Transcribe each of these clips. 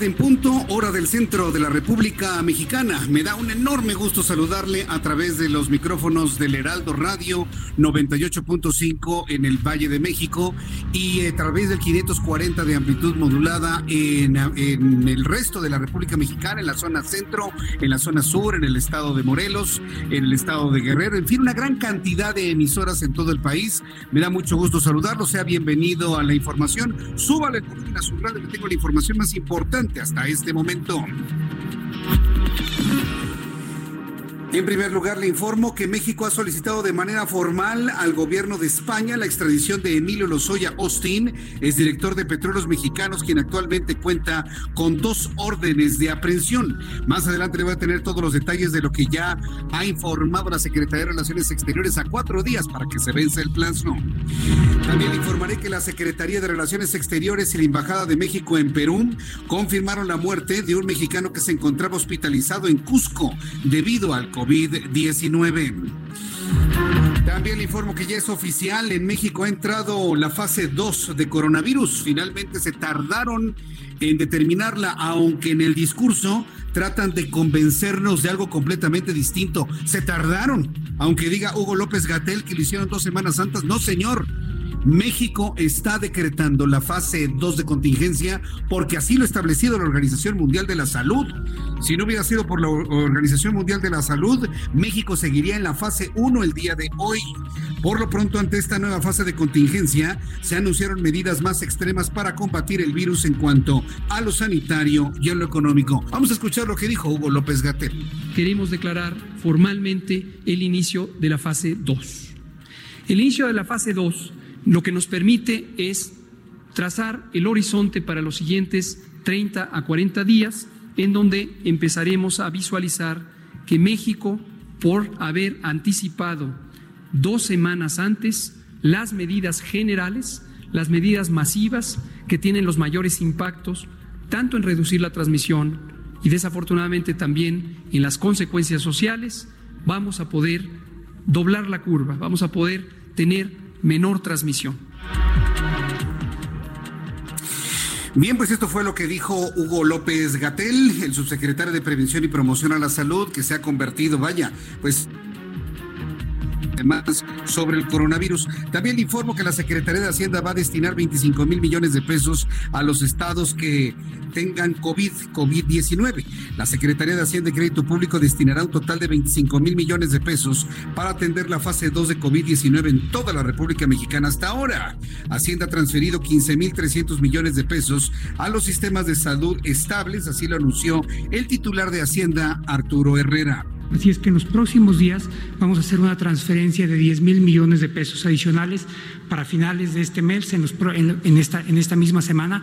En punto, hora del centro de la República Mexicana. Me da un enorme gusto saludarle a través de los micrófonos del Heraldo Radio 98.5 en el Valle de México y a través del 540 de amplitud modulada en, en el resto de la República Mexicana, en la zona centro, en la zona sur, en el estado de Morelos, en el estado de Guerrero, en fin, una gran cantidad de emisoras en todo el país. Me da mucho gusto saludarlo. Sea bienvenido a la información. Súbale el volumen a su radio, que tengo la información más importante hasta este momento. En primer lugar, le informo que México ha solicitado de manera formal al gobierno de España la extradición de Emilio Lozoya Austin, es director de Petróleos Mexicanos, quien actualmente cuenta con dos órdenes de aprehensión. Más adelante le voy a tener todos los detalles de lo que ya ha informado la Secretaría de Relaciones Exteriores a cuatro días para que se vence el plazo. También le informaré que la Secretaría de Relaciones Exteriores y la Embajada de México en Perú confirmaron la muerte de un mexicano que se encontraba hospitalizado en Cusco debido al COVID-19. También le informo que ya es oficial, en México ha entrado la fase 2 de coronavirus. Finalmente se tardaron en determinarla, aunque en el discurso tratan de convencernos de algo completamente distinto. Se tardaron, aunque diga Hugo López Gatel que lo hicieron dos semanas santas. No, señor. México está decretando la fase 2 de contingencia porque así lo ha establecido la Organización Mundial de la Salud. Si no hubiera sido por la Organización Mundial de la Salud, México seguiría en la fase 1 el día de hoy. Por lo pronto, ante esta nueva fase de contingencia, se anunciaron medidas más extremas para combatir el virus en cuanto a lo sanitario y a lo económico. Vamos a escuchar lo que dijo Hugo López Gatel. Queremos declarar formalmente el inicio de la fase 2. El inicio de la fase 2 lo que nos permite es trazar el horizonte para los siguientes 30 a 40 días, en donde empezaremos a visualizar que México, por haber anticipado dos semanas antes las medidas generales, las medidas masivas que tienen los mayores impactos, tanto en reducir la transmisión y desafortunadamente también en las consecuencias sociales, vamos a poder doblar la curva, vamos a poder tener menor transmisión. Bien, pues esto fue lo que dijo Hugo López Gatel, el subsecretario de Prevención y Promoción a la Salud, que se ha convertido, vaya, pues más sobre el coronavirus. También le informo que la Secretaría de Hacienda va a destinar 25 mil millones de pesos a los estados que tengan COVID, COVID-19. La Secretaría de Hacienda y Crédito Público destinará un total de 25 mil millones de pesos para atender la fase 2 de COVID-19 en toda la República Mexicana hasta ahora. Hacienda ha transferido 15 mil 300 millones de pesos a los sistemas de salud estables, así lo anunció el titular de Hacienda, Arturo Herrera. Así es que en los próximos días vamos a hacer una transferencia de 10 mil millones de pesos adicionales para finales de este mes. En, esta, misma semana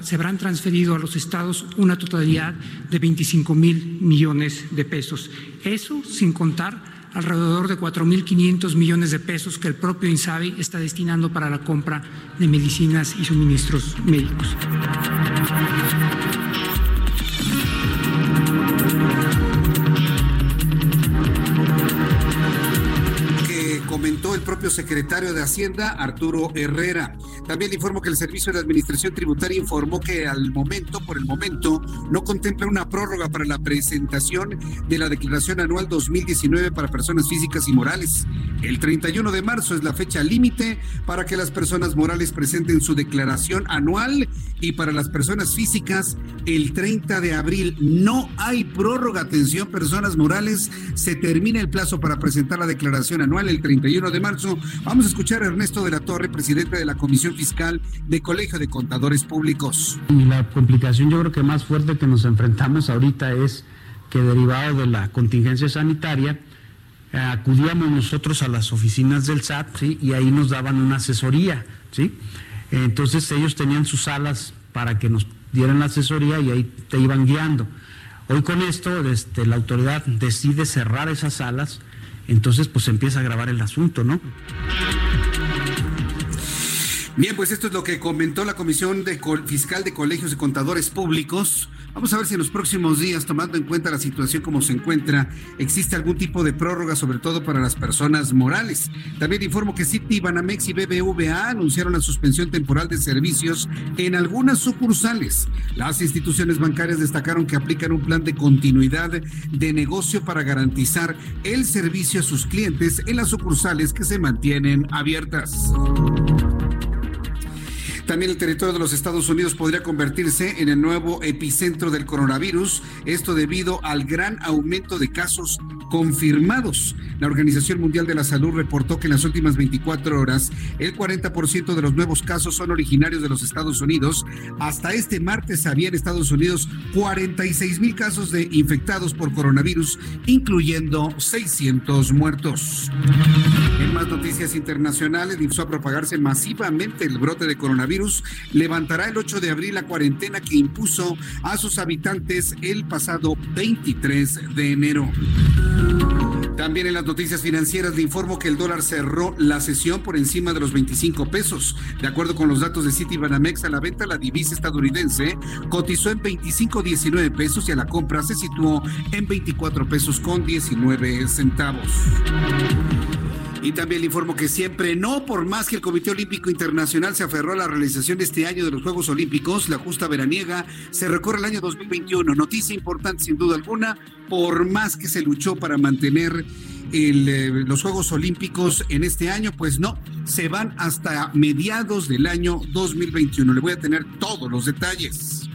se habrán transferido a los estados una totalidad de 25 mil millones de pesos. Eso sin contar alrededor de 4.500 millones de pesos que el propio INSABI está destinando para la compra de medicinas y suministros médicos. Comentó el propio secretario de Hacienda, Arturo Herrera. También le informo que el Servicio de Administración Tributaria informó que al momento, por el momento, no contempla una prórroga para la presentación de la declaración anual 2019 para personas físicas y morales. El 31 de marzo es la fecha límite para que las personas morales presenten su declaración anual y para las personas físicas el 30 de abril. No hay prórroga. Atención, personas morales. Se termina el plazo para presentar la declaración anual el 31 de marzo. Vamos a escuchar a Ernesto de la Torre, presidente de la Comisión Fiscal de Colegio de Contadores Públicos. La complicación yo creo que más fuerte que nos enfrentamos ahorita es que derivado de la contingencia sanitaria, eh, acudíamos nosotros a las oficinas del SAT y ahí nos daban una asesoría. ¿sí? Entonces ellos tenían sus salas para que nos dieran la asesoría y ahí te iban guiando. Hoy con esto este, la autoridad decide cerrar esas salas, entonces pues empieza a grabar el asunto, ¿no? Bien, pues esto es lo que comentó la Comisión Fiscal de Colegios de Contadores Públicos. Vamos a ver si en los próximos días, tomando en cuenta la situación como se encuentra, existe algún tipo de prórroga, sobre todo para las personas morales. También informo que Citi, Banamex y BBVA anunciaron la suspensión temporal de servicios en algunas sucursales. Las instituciones bancarias destacaron que aplican un plan de continuidad de negocio para garantizar el servicio a sus clientes en las sucursales que se mantienen abiertas. También el territorio de los Estados Unidos podría convertirse en el nuevo epicentro del coronavirus, esto debido al gran aumento de casos confirmados. La Organización Mundial de la Salud reportó que en las últimas 24 horas el 40% de los nuevos casos son originarios de los Estados Unidos. Hasta este martes había en Estados Unidos 46 mil casos de infectados por coronavirus, incluyendo 600 muertos. En más noticias internacionales, empezó a propagarse masivamente el brote de coronavirus. Levantará el 8 de abril la cuarentena que impuso a sus habitantes el pasado 23 de enero. También en las noticias financieras le informo que el dólar cerró la sesión por encima de los 25 pesos. De acuerdo con los datos de Citibanamex, a la venta la divisa estadounidense cotizó en 25.19 pesos y a la compra se situó en 24 pesos con 19 centavos. Y también le informo que siempre no, por más que el Comité Olímpico Internacional se aferró a la realización este año de los Juegos Olímpicos, la justa veraniega se recorre el año 2021. Noticia importante sin duda alguna, por más que se luchó para mantener eh, los Juegos Olímpicos en este año, pues no, se van hasta mediados del año 2021. Le voy a tener todos los detalles.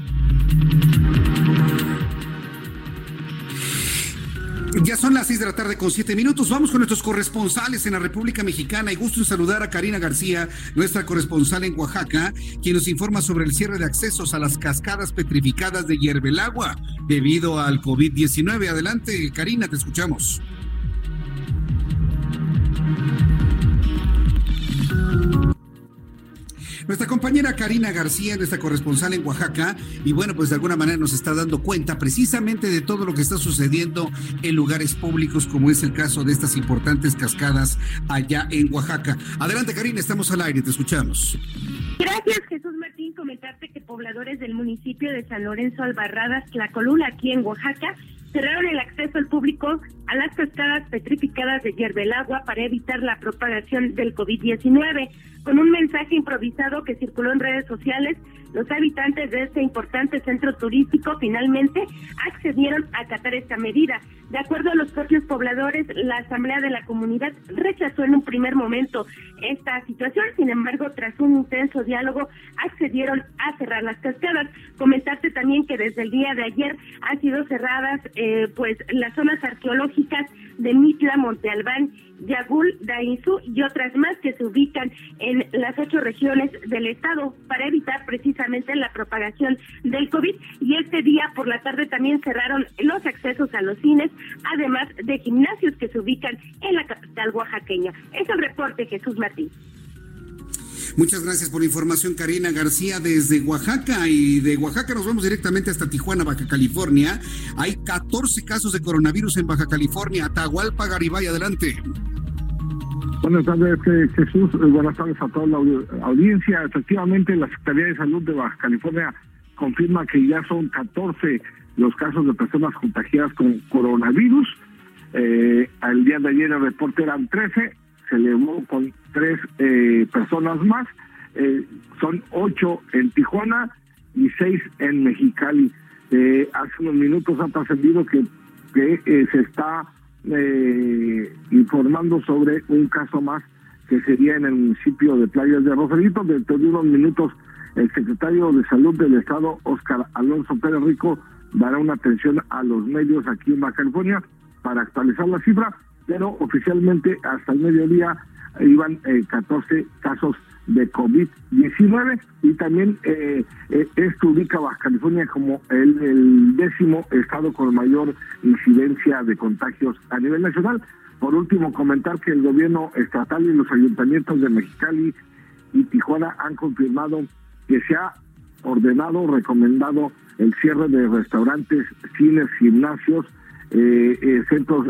Ya son las seis de la tarde con siete minutos. Vamos con nuestros corresponsales en la República Mexicana y gusto en saludar a Karina García, nuestra corresponsal en Oaxaca, quien nos informa sobre el cierre de accesos a las cascadas petrificadas de Hierbelagua debido al COVID-19. Adelante, Karina, te escuchamos. Nuestra compañera Karina García, nuestra corresponsal en Oaxaca, y bueno, pues de alguna manera nos está dando cuenta precisamente de todo lo que está sucediendo en lugares públicos, como es el caso de estas importantes cascadas allá en Oaxaca. Adelante, Karina, estamos al aire, te escuchamos. Gracias, Jesús Martín. Comentarte que pobladores del municipio de San Lorenzo Albarradas, La Colula, aquí en Oaxaca, cerraron el acceso al público a las cascadas petrificadas de Agua para evitar la propagación del COVID-19. Con un mensaje improvisado que circuló en redes sociales, los habitantes de este importante centro turístico finalmente accedieron a acatar esta medida. De acuerdo a los propios pobladores, la Asamblea de la Comunidad rechazó en un primer momento esta situación, sin embargo, tras un intenso diálogo, accedieron a cerrar las cascadas. Comentarte también que desde el día de ayer han sido cerradas eh, pues las zonas arqueológicas de Mitla, Monte Albán, Yagul, Dainzú y otras más que se ubican en las ocho regiones del estado para evitar precisamente la propagación del COVID. Y este día por la tarde también cerraron los accesos a los cines, además de gimnasios que se ubican en la capital oaxaqueña. Es el reporte, Jesús Martín. Muchas gracias por la información, Karina García, desde Oaxaca. Y de Oaxaca nos vamos directamente hasta Tijuana, Baja California. Hay 14 casos de coronavirus en Baja California. Atahualpa Garibay, adelante. Buenas tardes, eh, Jesús. Eh, buenas tardes a toda la audiencia. Efectivamente, la Secretaría de Salud de Baja California confirma que ya son 14 los casos de personas contagiadas con coronavirus. Eh, al día de ayer el reporte eran 13, se elevó con tres eh, personas más eh, son ocho en Tijuana y seis en Mexicali. Hace unos minutos ha trascendido que, se está informando sobre un caso más que sería en el municipio de Playas de Rosarito. Dentro de unos minutos, el secretario de Salud del Estado, Oscar Alonso Pérez Rico, dará una atención a los medios aquí en Baja California para actualizar la cifra, pero oficialmente hasta el mediodía iban 14 casos de COVID-19 y también eh, eh, esto ubica Baja California como el, décimo estado con mayor incidencia de contagios a nivel nacional. Por último, comentar que el gobierno estatal y los ayuntamientos de Mexicali y Tijuana han confirmado que se ha ordenado, recomendado el cierre de restaurantes, cines, gimnasios, eh, centros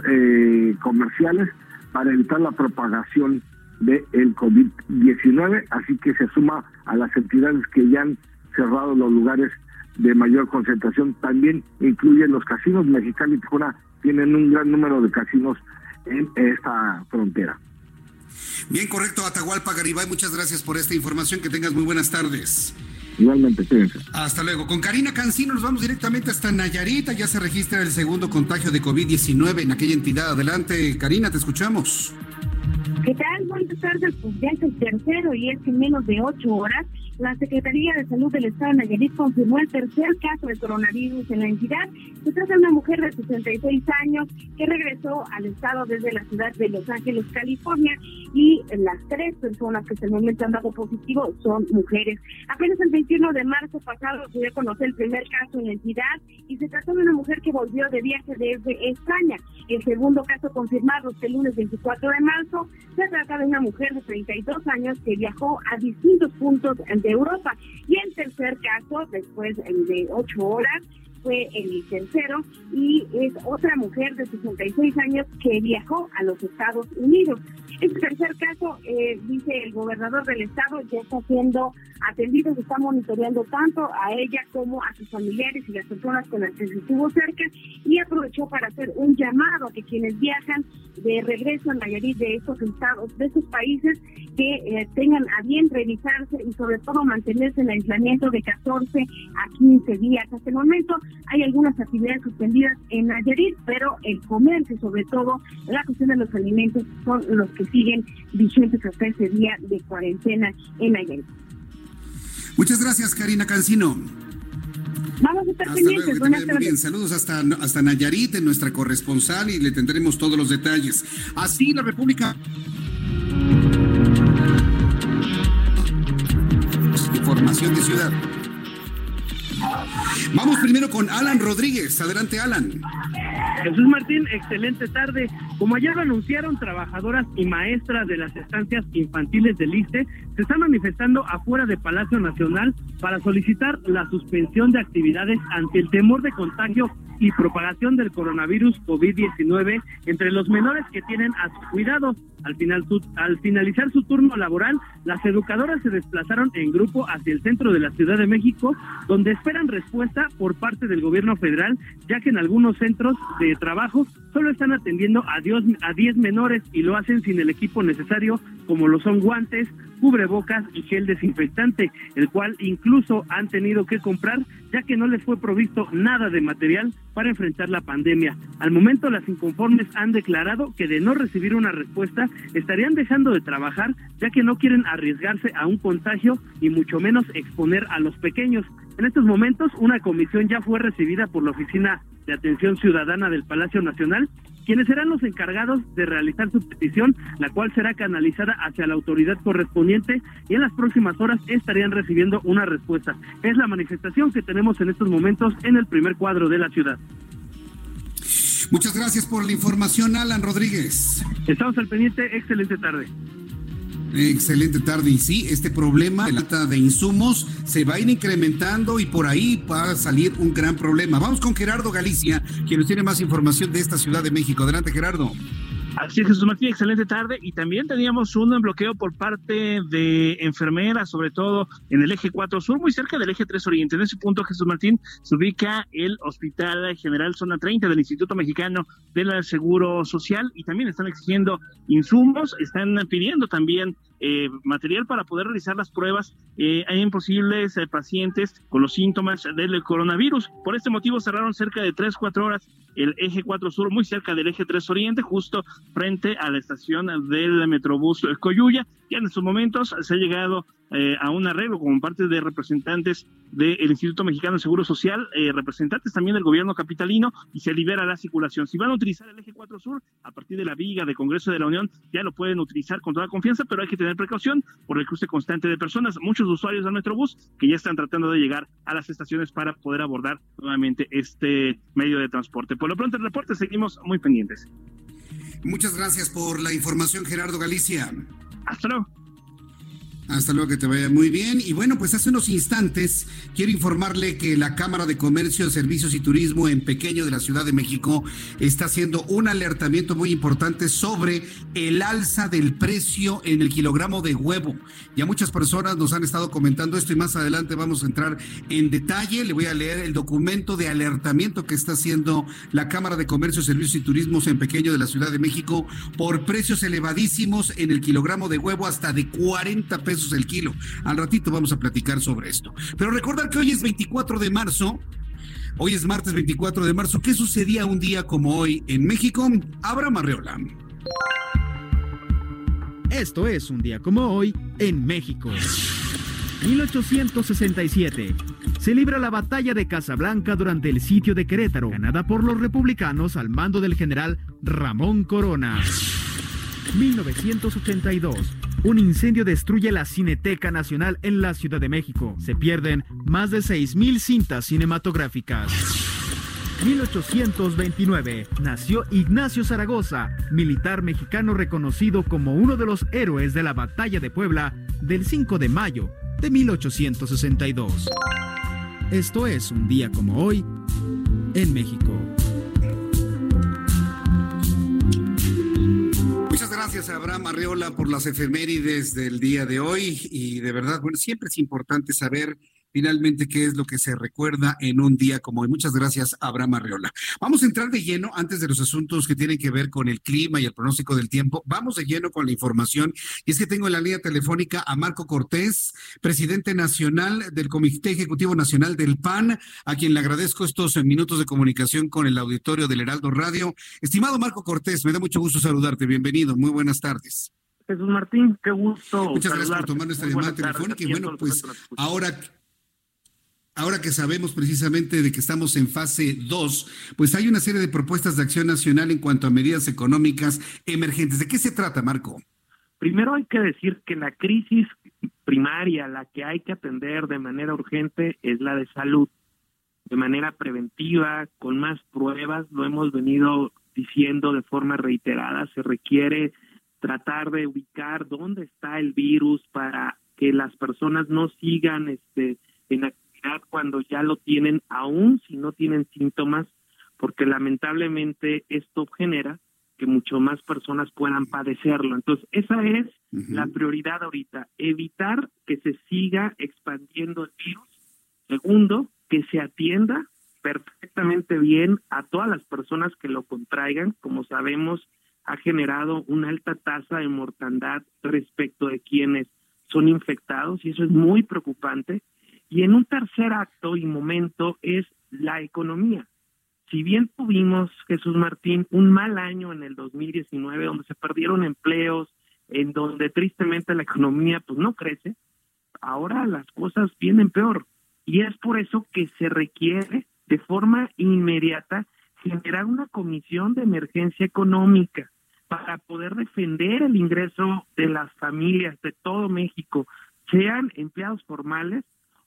comerciales para evitar la propagación del el COVID-19, así que se suma a las entidades que ya han cerrado los lugares de mayor concentración. También incluyen los casinos. Mexicali y Tijuana tienen un gran número de casinos en esta frontera. Bien, correcto, Atahualpa Garibay, muchas gracias por esta información. Que tengas muy buenas tardes. Igualmente, fíjense. Hasta luego. Con Karina Cancino nos vamos directamente hasta Nayarita. Ya se registra el segundo contagio de COVID-19 en aquella entidad. Adelante, Karina, te escuchamos. ¿Qué tal? Buenas tardes. Pues ya es el tercero y es en menos de ocho horas la Secretaría de Salud del Estado de Nayarit confirmó el tercer caso de coronavirus en la entidad. Se trata de una mujer de 66 años que regresó al estado desde la ciudad de Los Ángeles, California, y las tres personas que hasta el momento han dado positivo son mujeres. Apenas el 21 de marzo pasado se dio a conocer el primer caso en la entidad y se trató de una mujer que volvió de viaje desde España. El segundo caso confirmado este lunes 24 de marzo se trata de una mujer de 32 años que viajó a distintos puntos de Europa. Y el tercer caso, después de ocho horas, fue el tercero y es otra mujer de 66 años que viajó a los Estados Unidos. Este tercer caso, eh, dice el gobernador del estado, ya está siendo atendido, se está monitoreando tanto a ella como a sus familiares y las personas con las que se estuvo cerca y aprovechó para hacer un llamado a que quienes viajan de regreso a Nayarit de estos estados, de estos países, que eh, tengan a bien revisarse y sobre todo mantenerse en aislamiento de 14 a 15 días. Hasta el momento hay algunas actividades suspendidas en Nayarit, pero el comercio, sobre todo la cuestión de los alimentos, son los que siguen vigentes hasta ese día de cuarentena en Nayarit. Muchas gracias, Karina Cancino. Vamos a estar pendientes. Buenas tardes. Bien, saludos hasta, hasta Nayarit, en nuestra corresponsal, y le tendremos todos los detalles. Así la República. Información de ciudad. Vamos primero con Alan Rodríguez. Adelante, Alan. Jesús Martín, excelente tarde. Como ayer lo anunciaron, trabajadoras y maestras de las estancias infantiles del ICE se están manifestando afuera de Palacio Nacional para solicitar la suspensión de actividades ante el temor de contagio y propagación del coronavirus COVID-19 entre los menores que tienen a su cuidado. Al, final, al finalizar su turno laboral, las educadoras se desplazaron en grupo hacia el centro de la Ciudad de México, donde esperan respuesta por parte del gobierno federal, ya que en algunos centros de trabajo solo están atendiendo a, a 10 menores y lo hacen sin el equipo necesario, como lo son guantes, cubrebocas y gel desinfectante, el cual incluso han tenido que comprar ya que no les fue provisto nada de material para enfrentar la pandemia. Al momento las inconformes han declarado que de no recibir una respuesta estarían dejando de trabajar ya que no quieren arriesgarse a un contagio y mucho menos exponer a los pequeños. En estos momentos una comisión ya fue recibida por la Oficina de Atención Ciudadana del Palacio Nacional quienes serán los encargados de realizar su petición, la cual será canalizada hacia la autoridad correspondiente y en las próximas horas estarían recibiendo una respuesta. Es la manifestación que tenemos en estos momentos en el primer cuadro de la ciudad. Muchas gracias por la información, Alan Rodríguez. Estamos al pendiente, excelente tarde. Excelente tarde. Y sí, este problema de la falta de insumos se va a ir incrementando y por ahí va a salir un gran problema. Vamos con Gerardo Galicia, quien nos tiene más información de esta Ciudad de México. Adelante, Gerardo. Así es, Jesús Martín, excelente tarde. Y también teníamos un bloqueo por parte de enfermeras, sobre todo en el eje 4 sur, muy cerca del eje 3 oriente. En ese punto, Jesús Martín, se ubica el Hospital General Zona 30 del Instituto Mexicano del Seguro Social y también están exigiendo insumos, están pidiendo también eh, material para poder realizar las pruebas eh, en posibles eh, pacientes con los síntomas del coronavirus. Por este motivo cerraron cerca de 3, 4 horas el eje 4 Sur, muy cerca del eje 3 Oriente, justo frente a la estación del Metrobús Coyuya. Ya en estos momentos se ha llegado eh, a un arreglo como parte de representantes del Instituto Mexicano de Seguro Social, eh, representantes también del gobierno capitalino, y se libera la circulación. Si van a utilizar el eje 4 Sur, a partir de la viga de Congreso de la Unión, ya lo pueden utilizar con toda confianza, pero hay que tener precaución por el cruce constante de personas. Muchos usuarios del Metrobús que ya están tratando de llegar a las estaciones para poder abordar nuevamente este medio de transporte. Por lo pronto, el reporte seguimos muy pendientes. Muchas gracias por la información, Gerardo Galicia. Hasta luego. Hasta luego, que te vaya muy bien. Y bueno, pues hace unos instantes quiero informarle que la Cámara de Comercio, Servicios y Turismo en Pequeño de la Ciudad de México está haciendo un alertamiento muy importante sobre el alza del precio en el kilogramo de huevo. Ya muchas personas nos han estado comentando esto y más adelante vamos a entrar en detalle. Le voy a leer el documento de alertamiento que está haciendo la Cámara de Comercio, Servicios y Turismo en Pequeño de la Ciudad de México por precios elevadísimos en el kilogramo de huevo hasta de 40 pesos el kilo. Al ratito vamos a platicar sobre esto. Pero recordar que hoy es 24 de marzo. Hoy es martes 24 de marzo. ¿Qué sucedía un día como hoy en México? Abraham Arreola. Esto es un día como hoy en México. 1867. Se libra la batalla de Casablanca durante el sitio de Querétaro, ganada por los republicanos al mando del general Ramón Corona. 1982. Un incendio destruye la Cineteca Nacional en la Ciudad de México. Se pierden más de 6.000 cintas cinematográficas. 1829 nació Ignacio Zaragoza, militar mexicano reconocido como uno de los héroes de la Batalla de Puebla del 5 de mayo de 1862. Esto es un día como hoy en México. Gracias a Abraham Arreola por las efemérides del día de hoy. Y de verdad, bueno, siempre es importante saber finalmente qué es lo que se recuerda en un día como hoy. Muchas gracias, Abraham Arreola. Vamos a entrar de lleno antes de los asuntos que tienen que ver con el clima y el pronóstico del tiempo. Vamos de lleno con la información. Y es que tengo en la línea telefónica a Marco Cortés, presidente nacional del Comité Ejecutivo Nacional del PAN, a quien le agradezco estos minutos de comunicación con el auditorio del Heraldo Radio. Estimado Marco Cortés, me da mucho gusto saludarte. Bienvenido. Muy buenas tardes. Jesús Martín, qué gusto. Muchas gracias por tomar nuestra llamada telefónica. Y bueno, pues ahora ahora que sabemos precisamente de que estamos en fase 2, pues hay una serie de propuestas de acción nacional en cuanto a medidas económicas emergentes. ¿De qué se trata, Marco? Primero hay que decir que la crisis primaria, la que hay que atender de manera urgente, es la de salud. De manera preventiva, con más pruebas, lo hemos venido diciendo de forma reiterada, se requiere tratar de ubicar dónde está el virus para que las personas no sigan este, en cuando ya lo tienen, aún si no tienen síntomas, porque lamentablemente esto genera que mucho más personas puedan padecerlo. Entonces, esa es la prioridad ahorita, evitar que se siga expandiendo el virus. Segundo, que se atienda perfectamente bien a todas las personas que lo contraigan. Como sabemos, ha generado una alta tasa de mortandad respecto de quienes son infectados y eso es muy preocupante. Y en un tercer acto y momento es la economía. Si bien tuvimos, Jesús Martín, un mal año en el 2019, donde se perdieron empleos, en donde tristemente la economía pues no crece, ahora las cosas vienen peor. Y es por eso que se requiere de forma inmediata generar una comisión de emergencia económica para poder defender el ingreso de las familias de todo México, sean empleados formales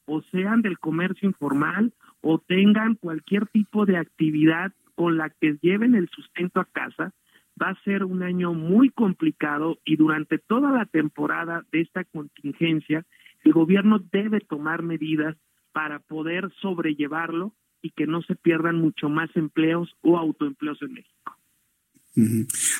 o sean del comercio informal o tengan cualquier tipo de actividad con la que lleven el sustento a casa, va a ser un año muy complicado y durante toda la temporada de esta contingencia, el gobierno debe tomar medidas para poder sobrellevarlo y que no se pierdan mucho más empleos o autoempleos en México.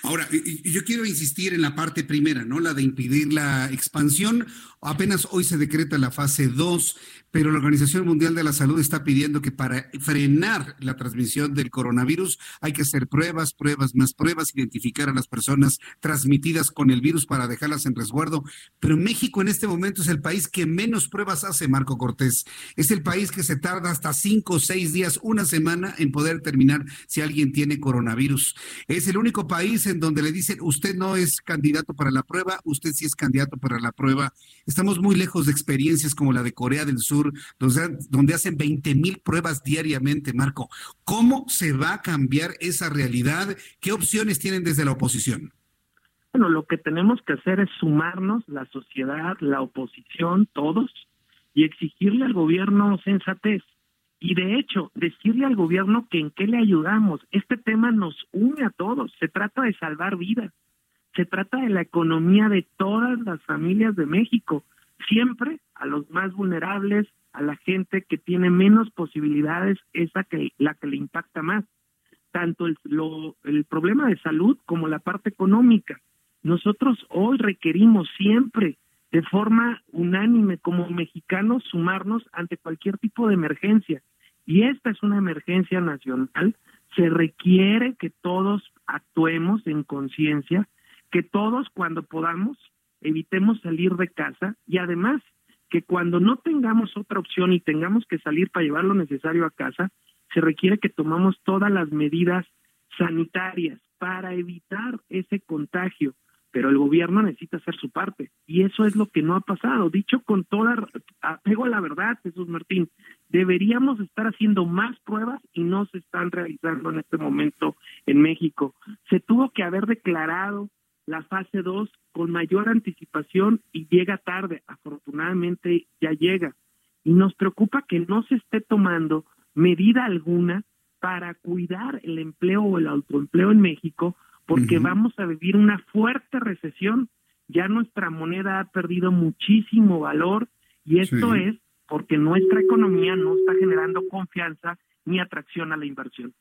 Ahora, yo quiero insistir en la parte primera, ¿no? La de impedir la expansión. Apenas hoy se decreta la fase 2, pero la Organización Mundial de la Salud está pidiendo que para frenar la transmisión del coronavirus hay que hacer pruebas, pruebas, más pruebas, identificar a las personas transmitidas con el virus para dejarlas en resguardo. Pero México en este momento es el país que menos pruebas hace, Marco Cortés. Es el país que se tarda hasta cinco o seis días, una semana en poder determinar si alguien tiene coronavirus. Es el único país en donde le dicen, usted no es candidato para la prueba, usted sí es candidato para la prueba. Estamos muy lejos de experiencias como la de Corea del Sur donde, hacen 20 mil pruebas diariamente, Marco. ¿Cómo se va a cambiar esa realidad? ¿Qué opciones tienen desde la oposición? Bueno, lo que tenemos que hacer es sumarnos, la sociedad, la oposición, todos, y exigirle al gobierno sensatez. Y de hecho, decirle al gobierno que en qué le ayudamos. Este tema nos une a todos. Se trata de salvar vidas. Se trata de la economía de todas las familias de México. Siempre a los más vulnerables, a la gente que tiene menos posibilidades, esa que la que le impacta más. Tanto el, el problema de salud como la parte económica. Nosotros hoy requerimos siempre, de forma unánime como mexicanos, sumarnos ante cualquier tipo de emergencia. Y esta es una emergencia nacional. Se requiere que todos actuemos en conciencia, que todos cuando podamos evitemos salir de casa y además que cuando no tengamos otra opción y tengamos que salir para llevar lo necesario a casa, se requiere que tomamos todas las medidas sanitarias para evitar ese contagio, pero el gobierno necesita hacer su parte y eso es lo que no ha pasado. Dicho con toda apego a la verdad, Jesús Martín, deberíamos estar haciendo más pruebas y no se están realizando en este momento en México. Se tuvo que haber declarado la fase 2 con mayor anticipación y llega tarde. Afortunadamente ya llega. Y nos preocupa que no se esté tomando medida alguna para cuidar el empleo o el autoempleo en México, porque vamos a vivir una fuerte recesión. Ya nuestra moneda ha perdido muchísimo valor y esto es porque nuestra economía no está generando confianza ni atracción a la inversión.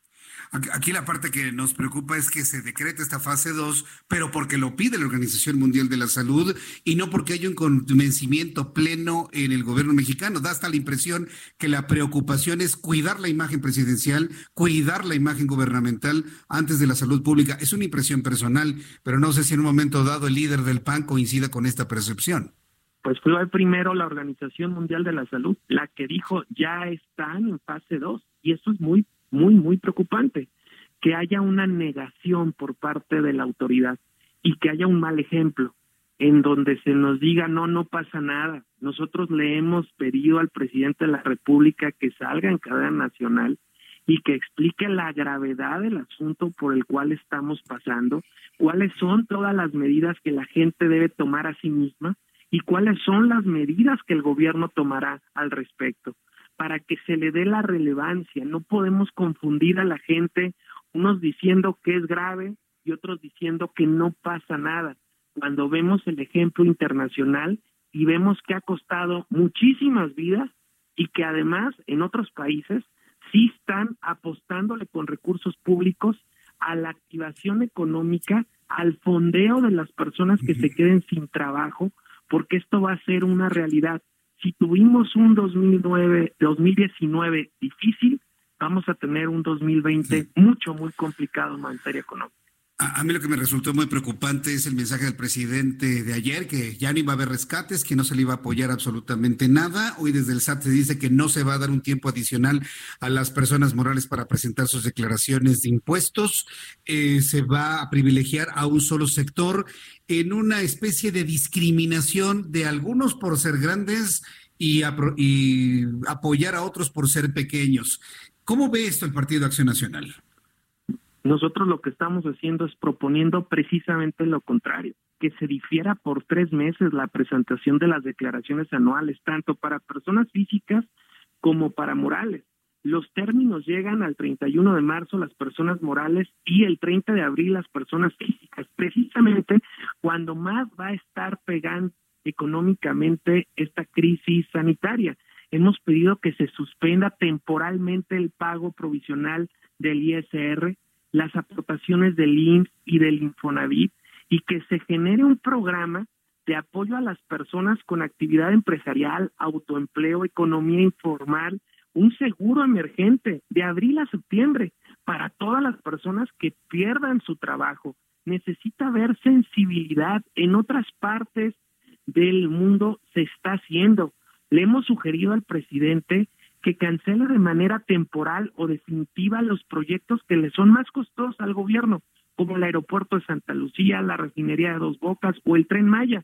Aquí la parte que nos preocupa es que se decrete esta fase 2, pero porque lo pide la Organización Mundial de la Salud y no porque haya un convencimiento pleno en el gobierno mexicano. Da hasta la impresión que la preocupación es cuidar la imagen presidencial, cuidar la imagen gubernamental antes de la salud pública. Es una impresión personal, pero no sé si en un momento dado el líder del PAN coincida con esta percepción pues fue primero la Organización Mundial de la Salud la que dijo ya están en fase 2 y eso es muy muy, muy preocupante, que haya una negación por parte de la autoridad y que haya un mal ejemplo en donde se nos diga no, no pasa nada. Nosotros le hemos pedido al presidente de la República que salga en cadena nacional y que explique la gravedad del asunto por el cual estamos pasando, cuáles son todas las medidas que la gente debe tomar a sí misma y cuáles son las medidas que el gobierno tomará al respecto para que se le dé la relevancia. No podemos confundir a la gente, unos diciendo que es grave y otros diciendo que no pasa nada. Cuando vemos el ejemplo internacional y vemos que ha costado muchísimas vidas y que además en otros países sí están apostándole con recursos públicos a la activación económica, al fondeo de las personas que se queden sin trabajo, porque esto va a ser una realidad si tuvimos un 2009, 2019 difícil, vamos a tener un 2020 mucho, muy complicado en materia económica. A, mí lo que me resultó muy preocupante es el mensaje del presidente de ayer, que ya no iba a haber rescates, que no se le iba a apoyar absolutamente nada. Hoy desde el SAT se dice que no se va a dar un tiempo adicional a las personas morales para presentar sus declaraciones de impuestos. Eh, se va a privilegiar a un solo sector en una especie de discriminación de algunos por ser grandes y, apoyar a otros por ser pequeños. ¿Cómo ve esto el Partido Acción Nacional? Nosotros lo que estamos haciendo es proponiendo precisamente lo contrario, que se difiera por tres meses la presentación de las declaraciones anuales, tanto para personas físicas como para morales. Los términos llegan al 31 de marzo las personas morales y el 30 de abril las personas físicas, precisamente cuando más va a estar pegando económicamente esta crisis sanitaria. Hemos pedido que se suspenda temporalmente el pago provisional del ISR las aportaciones del IMSS y del Infonavit y que se genere un programa de apoyo a las personas con actividad empresarial, autoempleo, economía informal, un seguro emergente de abril a septiembre para todas las personas que pierdan su trabajo. Necesita haber sensibilidad. En otras partes del mundo se está haciendo. Le hemos sugerido al presidente que cancele de manera temporal o definitiva los proyectos que le son más costosos al gobierno, como el aeropuerto de Santa Lucía, la refinería de Dos Bocas o el tren Maya,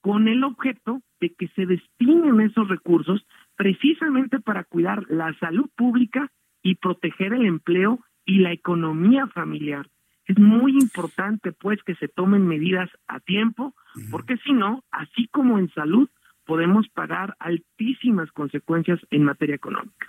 con el objeto de que se destinen esos recursos precisamente para cuidar la salud pública y proteger el empleo y la economía familiar. Es muy importante pues que se tomen medidas a tiempo, porque si no, así como en salud, podemos pagar altísimas consecuencias en materia económica.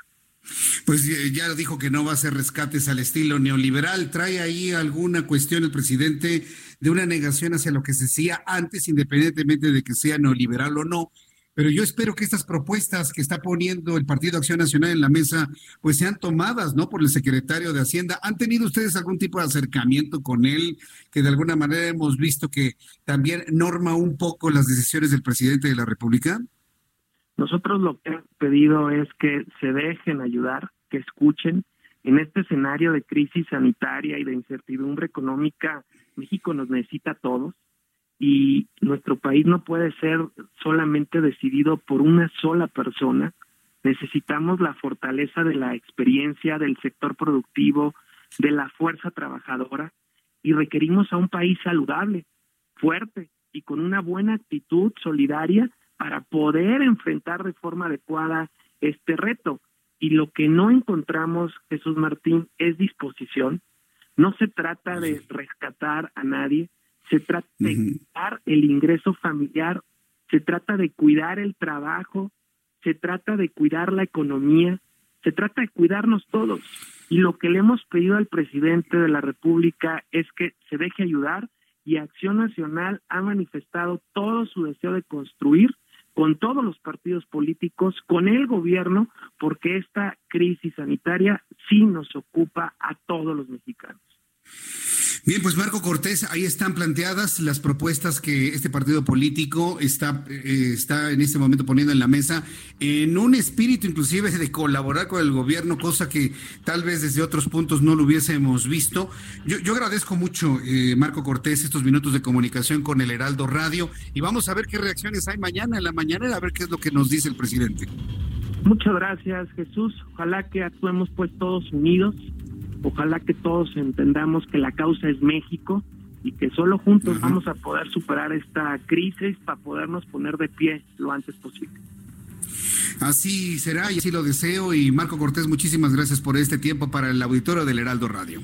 Pues eh, ya dijo que no va a hacer rescates al estilo neoliberal. ¿Trae ahí alguna cuestión el presidente de una negación hacia lo que se hacía antes, independientemente de que sea neoliberal o no? Pero yo espero que estas propuestas que está poniendo el Partido Acción Nacional en la mesa, pues sean tomadas, ¿no? Por el secretario de Hacienda. ¿Han tenido ustedes algún tipo de acercamiento con él, que de alguna manera hemos visto que también norma un poco las decisiones del presidente de la República? Nosotros lo que hemos pedido es que se dejen ayudar, que escuchen. En este escenario de crisis sanitaria y de incertidumbre económica, México nos necesita a todos y nuestro país no puede ser solamente decidido por una sola persona. Necesitamos la fortaleza de la experiencia del sector productivo, de la fuerza trabajadora y requerimos a un país saludable, fuerte y con una buena actitud solidaria para poder enfrentar de forma adecuada este reto. Y lo que no encontramos, Jesús Martín, es disposición. No se trata de rescatar a nadie, se trata de cuidar el ingreso familiar, se trata de cuidar el trabajo, se trata de cuidar la economía, se trata de cuidarnos todos. Y lo que le hemos pedido al presidente de la República es que se deje ayudar y Acción Nacional ha manifestado todo su deseo de construir con todos los partidos políticos, con el gobierno, porque esta crisis sanitaria sí nos ocupa a todos los mexicanos. Bien, pues Marco Cortés, ahí están planteadas las propuestas que este partido político está, eh, está en este momento poniendo en la mesa, en un espíritu inclusive de colaborar con el gobierno, cosa que tal vez desde otros puntos no lo hubiésemos visto. Yo, yo agradezco mucho, eh, Marco Cortés, estos minutos de comunicación con el Heraldo Radio y vamos a ver qué reacciones hay mañana en la mañana, a ver qué es lo que nos dice el presidente. Muchas gracias, Jesús. Ojalá que actuemos pues todos unidos Ojalá que todos entendamos que la causa es México y que solo juntos vamos a poder superar esta crisis para podernos poner de pie lo antes posible. Así será y así lo deseo. Y Marco Cortés, muchísimas gracias por este tiempo para el auditorio del Heraldo Radio.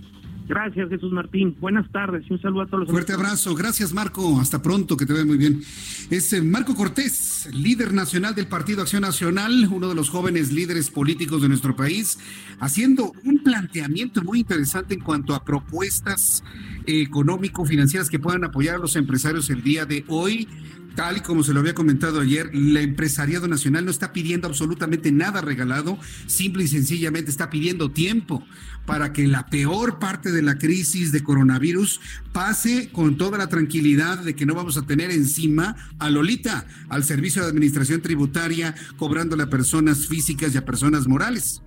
Gracias, Jesús Martín. Buenas tardes y un saludo a todos los. Fuerte abrazo. Gracias, Marco. Hasta pronto, que te ve muy bien. Es eh, Marco Cortés, líder nacional del Partido Acción Nacional, uno de los jóvenes líderes políticos de nuestro país, haciendo un planteamiento muy interesante en cuanto a propuestas económico-financieras que puedan apoyar a los empresarios el día de hoy. Tal y como se lo había comentado ayer, el empresariado nacional no está pidiendo absolutamente nada regalado, simple y sencillamente está pidiendo tiempo para que la peor parte de la crisis de coronavirus pase con toda la tranquilidad de que no vamos a tener encima a Lolita, al Servicio de Administración Tributaria, cobrándole a personas físicas y a personas morales.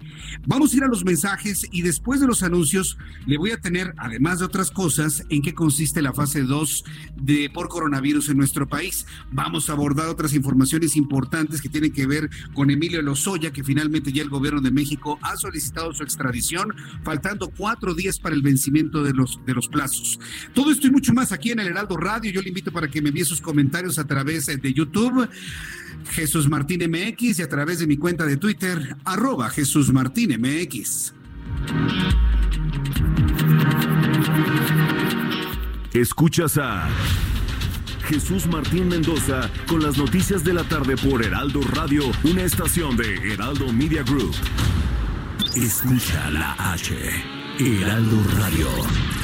Vamos a ir a los mensajes y después de los anuncios le voy a tener, además de otras cosas, en qué consiste la fase 2 de por coronavirus en nuestro país. Vamos a abordar otras informaciones importantes que tienen que ver con Emilio Lozoya, que finalmente ya el gobierno de México ha solicitado su extradición, faltando cuatro días para el vencimiento de los, de los plazos. Todo esto y mucho más aquí en el Heraldo Radio. Yo le invito para que me envíe sus comentarios a través de YouTube. Jesús Martín MX y a través de mi cuenta de Twitter, arroba Jesús Martín MX. Escuchas a Jesús Martín Mendoza con las noticias de la tarde por Heraldo Radio, una estación de Heraldo Media Group. Escucha la H, Heraldo Radio.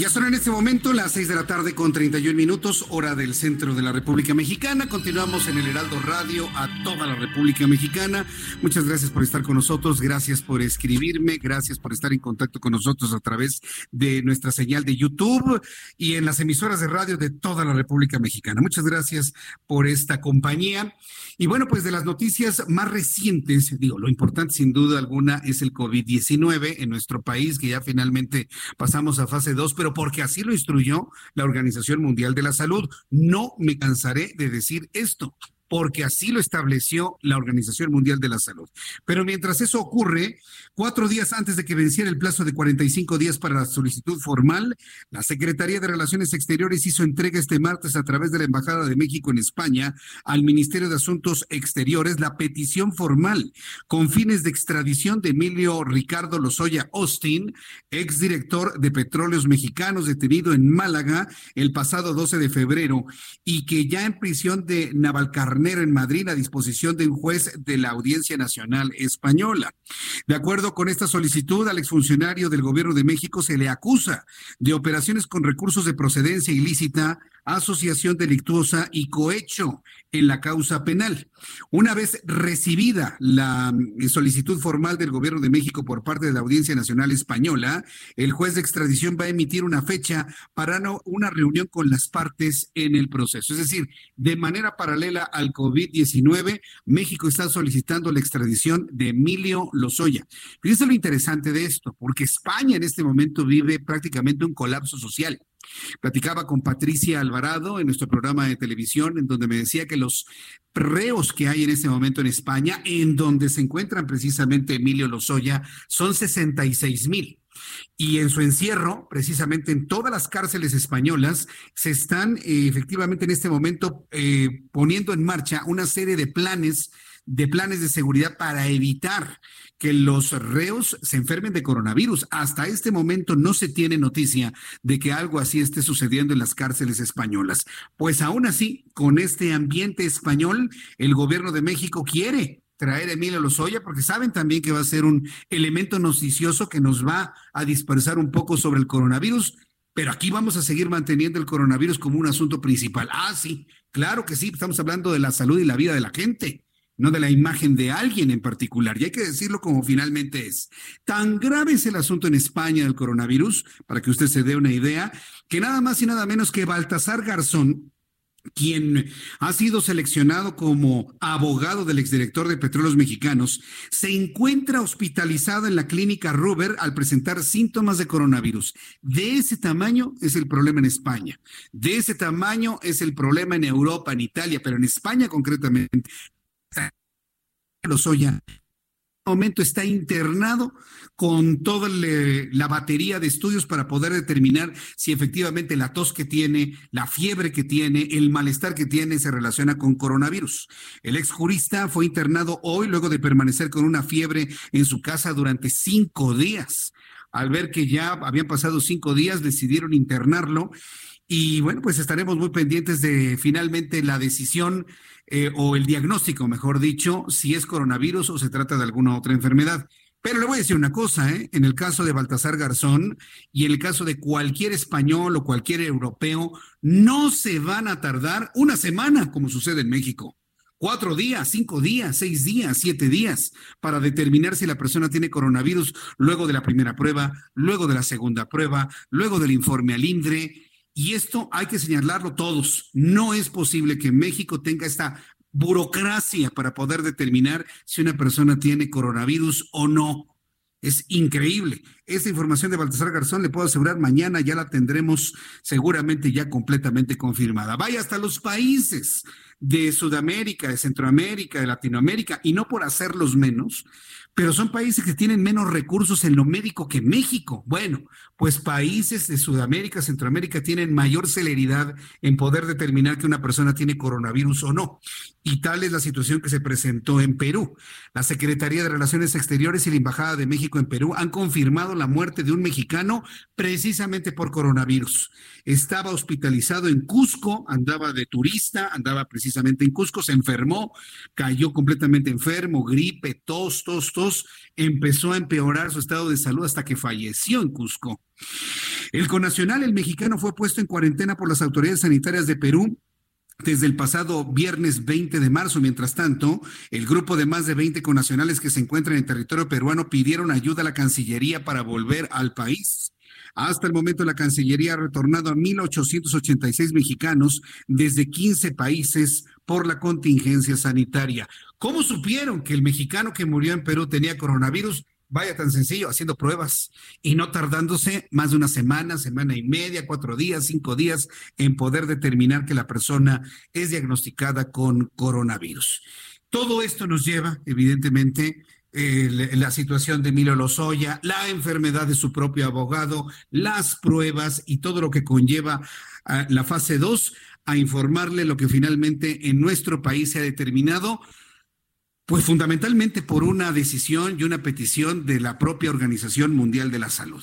Ya son en este momento las 6 de la tarde con 31 minutos, hora del centro de la República Mexicana. Continuamos en el Heraldo Radio a toda la República Mexicana. Muchas gracias por estar con nosotros, gracias por escribirme, gracias por estar en contacto con nosotros a través de nuestra señal de YouTube y en las emisoras de radio de toda la República Mexicana. Muchas gracias por esta compañía. Y bueno, pues de las noticias más recientes, digo, lo importante sin duda alguna es el COVID-19 en nuestro país, que ya finalmente pasamos a fase 2, pero porque así lo instruyó la Organización Mundial de la Salud. No me cansaré de decir esto porque así lo estableció la Organización Mundial de la Salud. Pero mientras eso ocurre, cuatro días antes de que venciera el plazo de 45 días para la solicitud formal, la Secretaría de Relaciones Exteriores hizo entrega este martes a través de la Embajada de México en España al Ministerio de Asuntos Exteriores la petición formal con fines de extradición de Emilio Ricardo Lozoya Austin, exdirector de Petróleos Mexicanos detenido en Málaga el pasado 12 de febrero y que ya en prisión de Navalcarnero en Madrid a disposición de un juez de la Audiencia Nacional Española. De acuerdo con esta solicitud, al exfuncionario del Gobierno de México se le acusa de operaciones con recursos de procedencia ilícita asociación delictuosa y cohecho en la causa penal. Una vez recibida la mm, solicitud formal del Gobierno de México por parte de la Audiencia Nacional Española, el juez de extradición va a emitir una fecha para una reunión con las partes en el proceso. Es decir, de manera paralela al COVID-19, México está solicitando la extradición de Emilio Lozoya. Fíjense lo interesante de esto, porque España en este momento vive prácticamente un colapso social. Platicaba con Patricia Alvarado en nuestro programa de televisión, en donde me decía que los reos que hay en este momento en España, en donde se encuentran precisamente Emilio Lozoya, son 66 mil. Y en su encierro, precisamente en todas las cárceles españolas, se están eh, efectivamente en este momento eh, poniendo en marcha una serie de planes de planes de seguridad para evitar que los reos se enfermen de coronavirus. Hasta este momento no se tiene noticia de que algo así esté sucediendo en las cárceles españolas. Pues aún así, con este ambiente español, el gobierno de México quiere traer a Emilio Lozoya, porque saben también que va a ser un elemento noticioso que nos va a dispersar un poco sobre el coronavirus, pero aquí vamos a seguir manteniendo el coronavirus como un asunto principal. Ah, sí, claro que sí, estamos hablando de la salud y la vida de la gente no de la imagen de alguien en particular. Y hay que decirlo como finalmente es. Tan grave es el asunto en España del coronavirus, para que usted se dé una idea, que nada más y nada menos que Baltasar Garzón, quien ha sido seleccionado como abogado del exdirector de Petróleos Mexicanos, se encuentra hospitalizado en la clínica Ruber al presentar síntomas de coronavirus. De ese tamaño es el problema en España. De ese tamaño es el problema en Europa, en Italia, pero en España concretamente Lozoya este momento está internado con toda la batería de estudios para poder determinar si efectivamente la tos que tiene, la fiebre que tiene, el malestar que tiene se relaciona con coronavirus. El ex jurista fue internado hoy luego de permanecer con una fiebre en su casa durante cinco días. Al ver que ya habían pasado cinco días, decidieron internarlo y bueno, pues estaremos muy pendientes de finalmente la decisión eh, o el diagnóstico, mejor dicho, si es coronavirus o se trata de alguna otra enfermedad. Pero le voy a decir una cosa, ¿eh? en el caso de Baltasar Garzón y en el caso de cualquier español o cualquier europeo, no se van a tardar una semana como sucede en México. Cuatro días, cinco días, seis días, siete días para determinar si la persona tiene coronavirus luego de la primera prueba, luego de la segunda prueba, luego del informe al INDRE y esto hay que señalarlo todos. No es posible que México tenga esta burocracia para poder determinar si una persona tiene coronavirus o no. Es increíble. Esta información de Baltasar Garzón le puedo asegurar mañana ya la tendremos seguramente ya completamente confirmada. Vaya hasta los países de Sudamérica, de Centroamérica, de Latinoamérica, y no por hacerlos menos, pero son países que tienen menos recursos en lo médico que México. Bueno, pues países de Sudamérica, Centroamérica tienen mayor celeridad en poder determinar que una persona tiene coronavirus o no. Y tal es la situación que se presentó en Perú. La Secretaría de Relaciones Exteriores y la Embajada de México en Perú han confirmado la muerte de un mexicano precisamente por coronavirus. Estaba hospitalizado en Cusco, andaba de turista, andaba precisamente en Cusco, se enfermó, cayó completamente enfermo, gripe, tos, tos, tos, empezó a empeorar su estado de salud hasta que falleció en Cusco. El conacional, el mexicano, fue puesto en cuarentena por las autoridades sanitarias de Perú desde el pasado viernes 20 de marzo. Mientras tanto, el grupo de más de 20 conacionales que se encuentran en territorio peruano pidieron ayuda a la Cancillería para volver al país. Hasta el momento, la Cancillería ha retornado a 1.886 mexicanos desde 15 países por la contingencia sanitaria. ¿Cómo supieron que el mexicano que murió en Perú tenía coronavirus? Vaya tan sencillo, haciendo pruebas y no tardándose más de una semana, semana y media, cuatro días, cinco días en poder determinar que la persona es diagnosticada con coronavirus. Todo esto nos lleva, evidentemente, la situación de Emilio Lozoya, la enfermedad de su propio abogado, las pruebas y todo lo que conlleva la fase 2 a informarle lo que finalmente en nuestro país se ha determinado pues fundamentalmente por una decisión y una petición de la propia Organización Mundial de la Salud.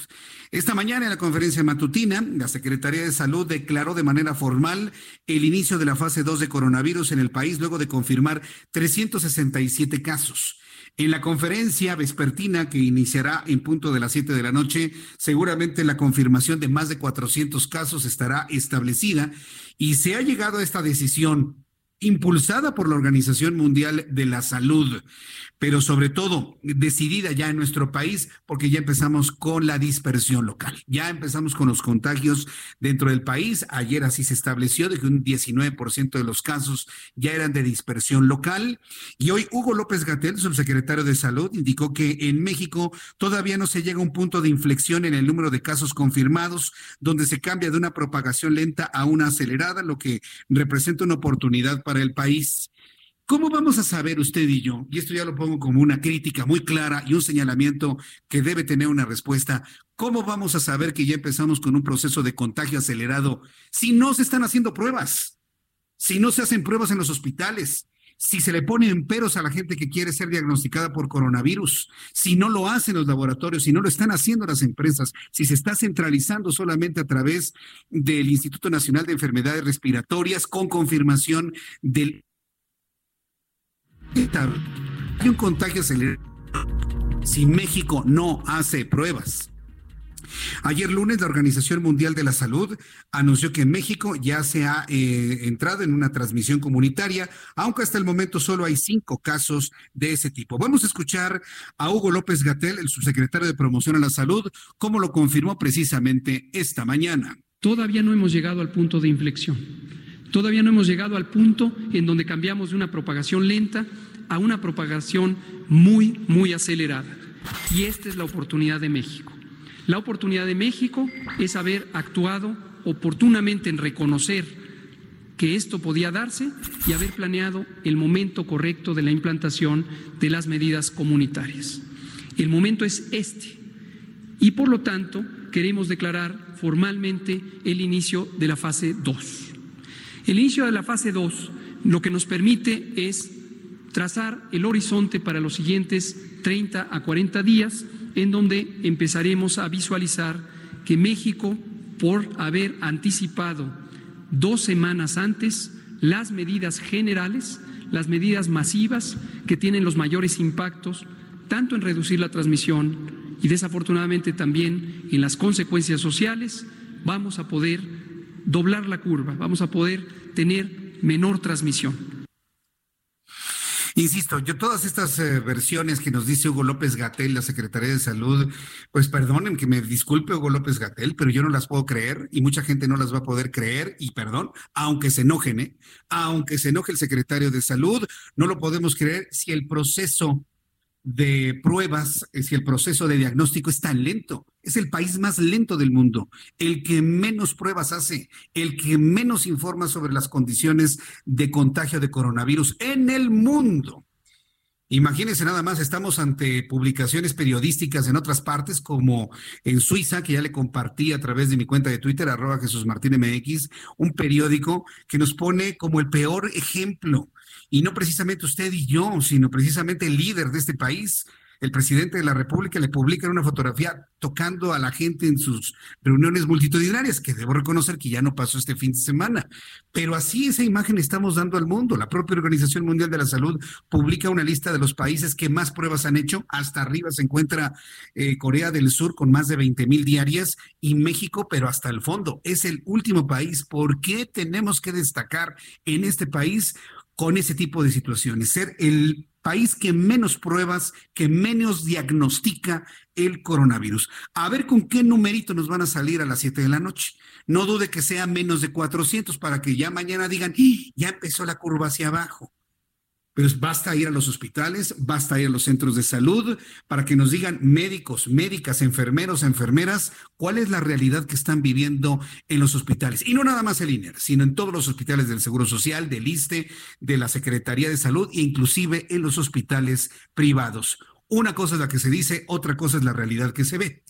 Esta mañana en la conferencia matutina, la Secretaría de Salud declaró de manera formal el inicio de la fase 2 de coronavirus en el país luego de confirmar 367 casos. En la conferencia vespertina que iniciará en punto de las 7 de la noche, seguramente la confirmación de más de 400 casos estará establecida y se ha llegado a esta decisión impulsada por la Organización Mundial de la Salud, pero sobre todo decidida ya en nuestro país porque ya empezamos con la dispersión local, ya empezamos con los contagios dentro del país. Ayer así se estableció de que un 19% de los casos ya eran de dispersión local y hoy Hugo López Gatel, subsecretario de Salud, indicó que en México todavía no se llega a un punto de inflexión en el número de casos confirmados, donde se cambia de una propagación lenta a una acelerada, lo que representa una oportunidad para el país. ¿Cómo vamos a saber usted y yo? Y esto ya lo pongo como una crítica muy clara y un señalamiento que debe tener una respuesta. ¿Cómo vamos a saber que ya empezamos con un proceso de contagio acelerado si no se están haciendo pruebas? Si no se hacen pruebas en los hospitales, si se le ponen peros a la gente que quiere ser diagnosticada por coronavirus, si no lo hacen los laboratorios, si no lo están haciendo las empresas, si se está centralizando solamente a través del Instituto Nacional de Enfermedades Respiratorias con confirmación del hay un contagio acelerado si México no hace pruebas. Ayer lunes, la Organización Mundial de la Salud anunció que México ya se ha eh, entrado en una transmisión comunitaria, aunque hasta el momento solo hay cinco casos de ese tipo. Vamos a escuchar a Hugo López Gatel, el subsecretario de Promoción a la Salud, como lo confirmó precisamente esta mañana. Todavía no hemos llegado al punto de inflexión. Todavía no hemos llegado al punto en donde cambiamos de una propagación lenta a una propagación muy, muy acelerada. Y esta es la oportunidad de México. La oportunidad de México es haber actuado oportunamente en reconocer que esto podía darse y haber planeado el momento correcto de la implantación de las medidas comunitarias. El momento es este y por lo tanto queremos declarar formalmente el inicio de la fase 2. El inicio de la fase 2 lo que nos permite es trazar el horizonte para los siguientes 30 a 40 días, en donde empezaremos a visualizar que México, por haber anticipado dos semanas antes las medidas generales, las medidas masivas que tienen los mayores impactos, tanto en reducir la transmisión y desafortunadamente también en las consecuencias sociales, vamos a poder doblar la curva, vamos a poder tener menor transmisión. Insisto, yo todas estas eh, versiones que nos dice Hugo López Gatel, la Secretaría de Salud, pues perdonen que me disculpe Hugo López Gatel, pero yo no las puedo creer y mucha gente no las va a poder creer y perdón, aunque se enojen, ¿eh? aunque se enoje el secretario de Salud, no lo podemos creer si el proceso de pruebas, eh, si el proceso de diagnóstico es tan lento. Es el país más lento del mundo, el que menos pruebas hace, el que menos informa sobre las condiciones de contagio de coronavirus en el mundo. Imagínense nada más, estamos ante publicaciones periodísticas en otras partes, como en Suiza, que ya le compartí a través de mi cuenta de Twitter, arroba Jesús Martín MX, un periódico que nos pone como el peor ejemplo. Y no precisamente usted y yo, sino precisamente el líder de este país, el presidente de la República le publica una fotografía tocando a la gente en sus reuniones multitudinarias, que debo reconocer que ya no pasó este fin de semana. Pero así esa imagen estamos dando al mundo. La propia Organización Mundial de la Salud publica una lista de los países que más pruebas han hecho. Hasta arriba se encuentra eh, Corea del Sur con más de 20 mil diarias y México, pero hasta el fondo. Es el último país. ¿Por qué tenemos que destacar en este país? con ese tipo de situaciones, ser el país que menos pruebas, que menos diagnostica el coronavirus. A ver con qué numerito nos van a salir a las 7 de la noche. No dude que sea menos de 400 para que ya mañana digan, ¡Ah! ya empezó la curva hacia abajo. Pero basta ir a los hospitales, basta ir a los centros de salud para que nos digan médicos, médicas, enfermeros, enfermeras, cuál es la realidad que están viviendo en los hospitales. Y no nada más el INER, sino en todos los hospitales del Seguro Social, del ISTE, de la Secretaría de Salud e inclusive en los hospitales privados. Una cosa es la que se dice, otra cosa es la realidad que se ve.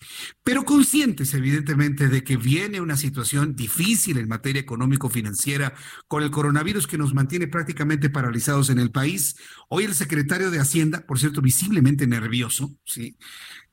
Pero conscientes, evidentemente, de que viene una situación difícil en materia económico-financiera con el coronavirus que nos mantiene prácticamente paralizados en el país. Hoy el secretario de Hacienda, por cierto, visiblemente nervioso, ¿sí?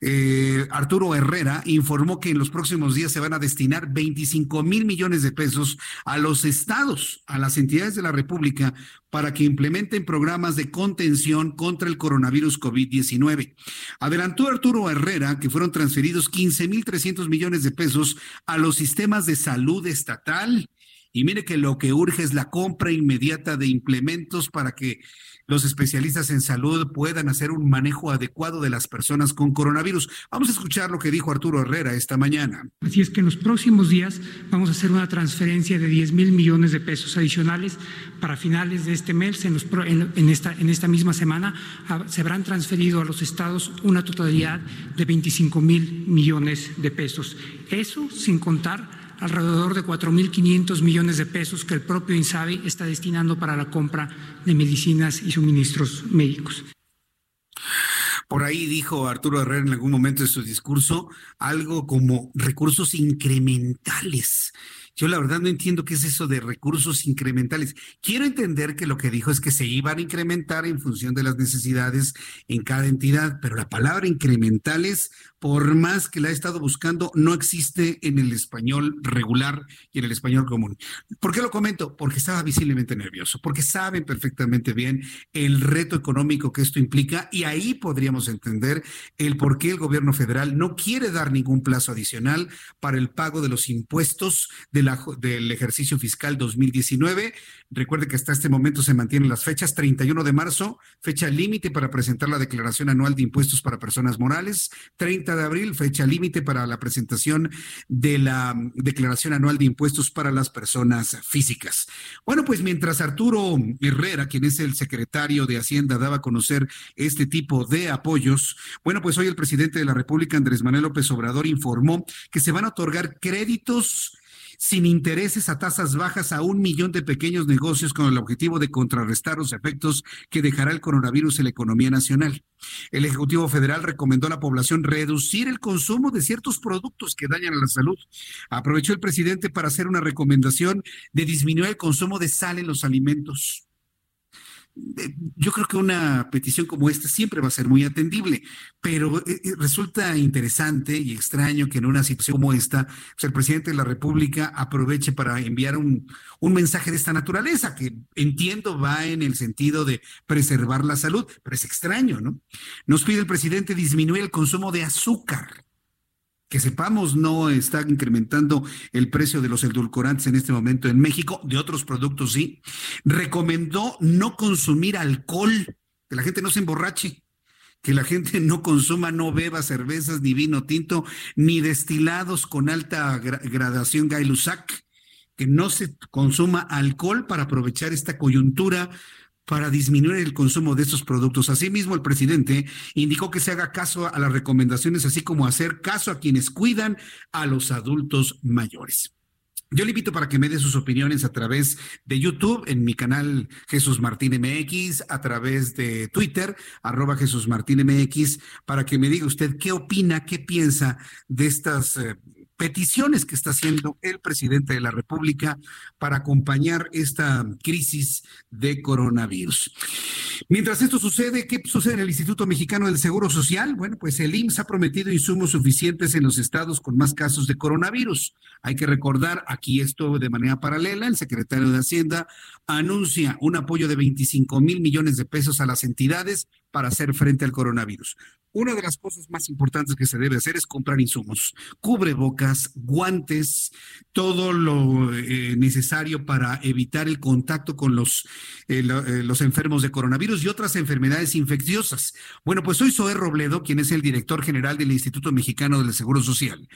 Eh, Arturo Herrera informó que en los próximos días se van a destinar 25 mil millones de pesos a los estados, a las entidades de la República, para que implementen programas de contención contra el coronavirus COVID-19. Adelantó Arturo Herrera que fueron transferidos 15 mil 300 millones de pesos a los sistemas de salud estatal. Y mire que lo que urge es la compra inmediata de implementos para que los especialistas en salud puedan hacer un manejo adecuado de las personas con coronavirus. Vamos a escuchar lo que dijo Arturo Herrera esta mañana. Así es que en los próximos días vamos a hacer una transferencia de 10 mil millones de pesos adicionales para finales de este mes. En, en, esta, en esta misma semana ah, se habrán transferido a los estados una totalidad de 25 mil millones de pesos. Eso sin contar alrededor de 4.500 millones de pesos que el propio INSABI está destinando para la compra de medicinas y suministros médicos. Por ahí dijo Arturo Herrera en algún momento de su discurso algo como recursos incrementales. Yo la verdad no entiendo qué es eso de recursos incrementales. Quiero entender que lo que dijo es que se iban a incrementar en función de las necesidades en cada entidad, pero la palabra incrementales por más que la he estado buscando, no existe en el español regular y en el español común. ¿Por qué lo comento? Porque estaba visiblemente nervioso, porque saben perfectamente bien el reto económico que esto implica y ahí podríamos entender el por qué el gobierno federal no quiere dar ningún plazo adicional para el pago de los impuestos de la, del ejercicio fiscal 2019. Recuerde que hasta este momento se mantienen las fechas 31 de marzo, fecha límite para presentar la declaración anual de impuestos para personas morales, 30 de abril, fecha límite para la presentación de la declaración anual de impuestos para las personas físicas. Bueno, pues mientras Arturo Herrera, quien es el secretario de Hacienda, daba a conocer este tipo de apoyos, bueno, pues hoy el presidente de la República, Andrés Manuel López Obrador, informó que se van a otorgar créditos sin intereses a tasas bajas a un millón de pequeños negocios con el objetivo de contrarrestar los efectos que dejará el coronavirus en la economía nacional. El Ejecutivo Federal recomendó a la población reducir el consumo de ciertos productos que dañan a la salud. Aprovechó el presidente para hacer una recomendación de disminuir el consumo de sal en los alimentos yo creo que una petición como esta siempre va a ser muy atendible, pero eh, eh, resulta interesante y extraño que en una situación como esta, pues, el presidente de la República aproveche para enviar un, un mensaje de esta naturaleza, que entiendo va en el sentido de preservar la salud, pero es extraño, ¿no? Nos pide el presidente disminuir el consumo de azúcar que sepamos, no está incrementando el precio de los edulcorantes en este momento en México, de otros productos sí. Recomendó no consumir alcohol, que la gente no se emborrache, que la gente no consuma, no beba cervezas, ni vino tinto, ni destilados con alta gradación Gay que no se consuma alcohol para aprovechar esta coyuntura para disminuir el consumo de estos productos. Asimismo, el presidente indicó que se haga caso a las recomendaciones, así como hacer caso a quienes cuidan a los adultos mayores. Yo le invito para que me dé sus opiniones a través de YouTube, en mi canal Jesús Martín MX, a través de Twitter, arroba Jesús Martín MX, para que me diga usted qué opina, qué piensa de estas eh, peticiones que está haciendo el presidente de la República para acompañar esta crisis de coronavirus. Mientras esto sucede, ¿qué sucede en el Instituto Mexicano del Seguro Social? Bueno, pues el IMSS ha prometido insumos suficientes en los estados con más casos de coronavirus. Hay que recordar aquí esto de manera paralela, el secretario de Hacienda anuncia un apoyo de 25 mil millones de pesos a las entidades para hacer frente al coronavirus. Una de las cosas más importantes que se debe hacer es comprar insumos, cubrebocas, guantes, todo lo eh, necesario para evitar el contacto con los, eh, eh, los enfermos de coronavirus y otras enfermedades infecciosas. Bueno, pues soy Zoé Robledo, quien es el director general del Instituto Mexicano del Seguro Social.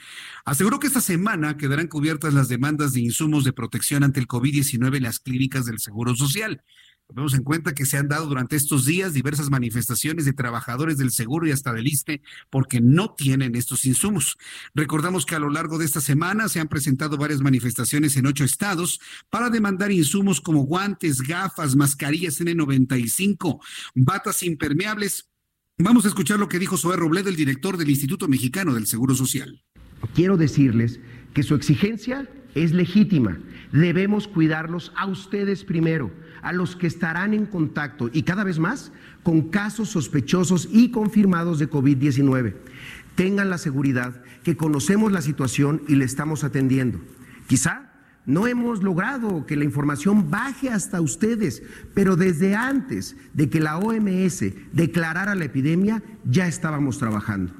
Aseguró que esta semana quedarán cubiertas las demandas de insumos de protección ante el COVID-19 en las clínicas del Seguro Social. Tomemos en cuenta que se han dado durante estos días diversas manifestaciones de trabajadores del seguro y hasta del ISTE porque no tienen estos insumos. Recordamos que a lo largo de esta semana se han presentado varias manifestaciones en ocho estados para demandar insumos como guantes, gafas, mascarillas N95, batas impermeables. Vamos a escuchar lo que dijo Zoé Robledo, el director del Instituto Mexicano del Seguro Social. Quiero decirles que su exigencia es legítima. Debemos cuidarlos a ustedes primero a los que estarán en contacto y cada vez más con casos sospechosos y confirmados de COVID-19. Tengan la seguridad que conocemos la situación y le estamos atendiendo. Quizá no hemos logrado que la información baje hasta ustedes, pero desde antes de que la OMS declarara la epidemia ya estábamos trabajando.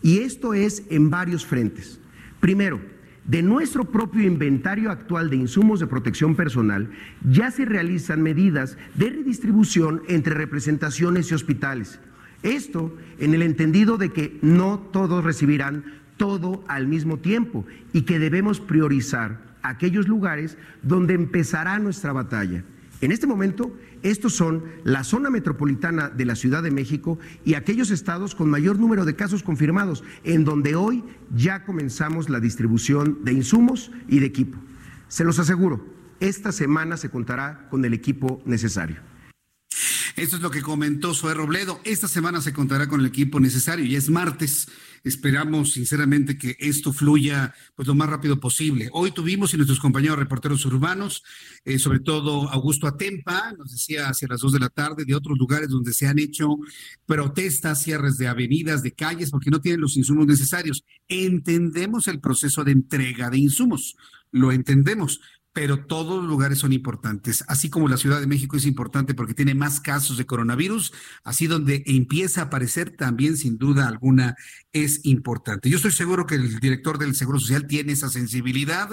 Y esto es en varios frentes. Primero, de nuestro propio inventario actual de insumos de protección personal, ya se realizan medidas de redistribución entre representaciones y hospitales. Esto en el entendido de que no todos recibirán todo al mismo tiempo y que debemos priorizar aquellos lugares donde empezará nuestra batalla. En este momento, estos son la zona metropolitana de la Ciudad de México y aquellos estados con mayor número de casos confirmados, en donde hoy ya comenzamos la distribución de insumos y de equipo. Se los aseguro, esta semana se contará con el equipo necesario. Esto es lo que comentó Zoé Robledo. Esta semana se contará con el equipo necesario y es martes. Esperamos sinceramente que esto fluya pues lo más rápido posible. Hoy tuvimos y nuestros compañeros reporteros urbanos, eh, sobre todo Augusto Atempa, nos decía hacia las dos de la tarde, de otros lugares donde se han hecho protestas, cierres de avenidas, de calles, porque no tienen los insumos necesarios. Entendemos el proceso de entrega de insumos, lo entendemos, pero todos los lugares son importantes, así como la Ciudad de México es importante porque tiene más casos de coronavirus, así donde empieza a aparecer también sin duda alguna es importante. Yo estoy seguro que el director del Seguro Social tiene esa sensibilidad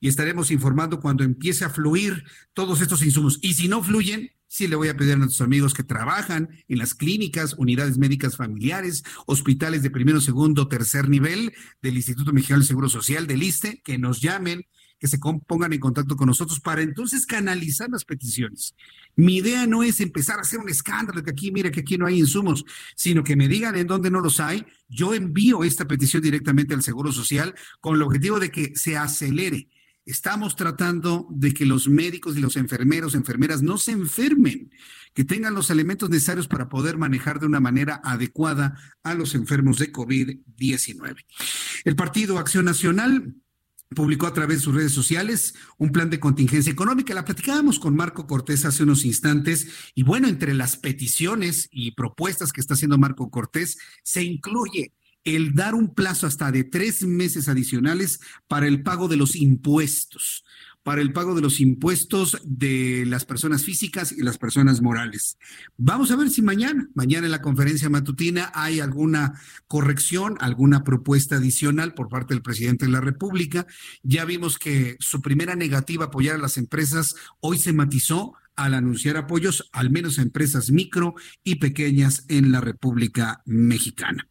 y estaremos informando cuando empiece a fluir todos estos insumos. Y si no fluyen, sí le voy a pedir a nuestros amigos que trabajan en las clínicas, unidades médicas familiares, hospitales de primero, segundo, tercer nivel del Instituto Mexicano del Seguro Social, del ISTE, que nos llamen que se pongan en contacto con nosotros para entonces canalizar las peticiones. Mi idea no es empezar a hacer un escándalo, que aquí, mira, que aquí no hay insumos, sino que me digan en dónde no los hay. Yo envío esta petición directamente al Seguro Social con el objetivo de que se acelere. Estamos tratando de que los médicos y los enfermeros, enfermeras no se enfermen, que tengan los elementos necesarios para poder manejar de una manera adecuada a los enfermos de COVID-19. El Partido Acción Nacional publicó a través de sus redes sociales un plan de contingencia económica. La platicábamos con Marco Cortés hace unos instantes y bueno, entre las peticiones y propuestas que está haciendo Marco Cortés se incluye el dar un plazo hasta de tres meses adicionales para el pago de los impuestos para el pago de los impuestos de las personas físicas y las personas morales. Vamos a ver si mañana, mañana en la conferencia matutina hay alguna corrección, alguna propuesta adicional por parte del presidente de la República. Ya vimos que su primera negativa a apoyar a las empresas hoy se matizó al anunciar apoyos al menos a empresas micro y pequeñas en la República Mexicana.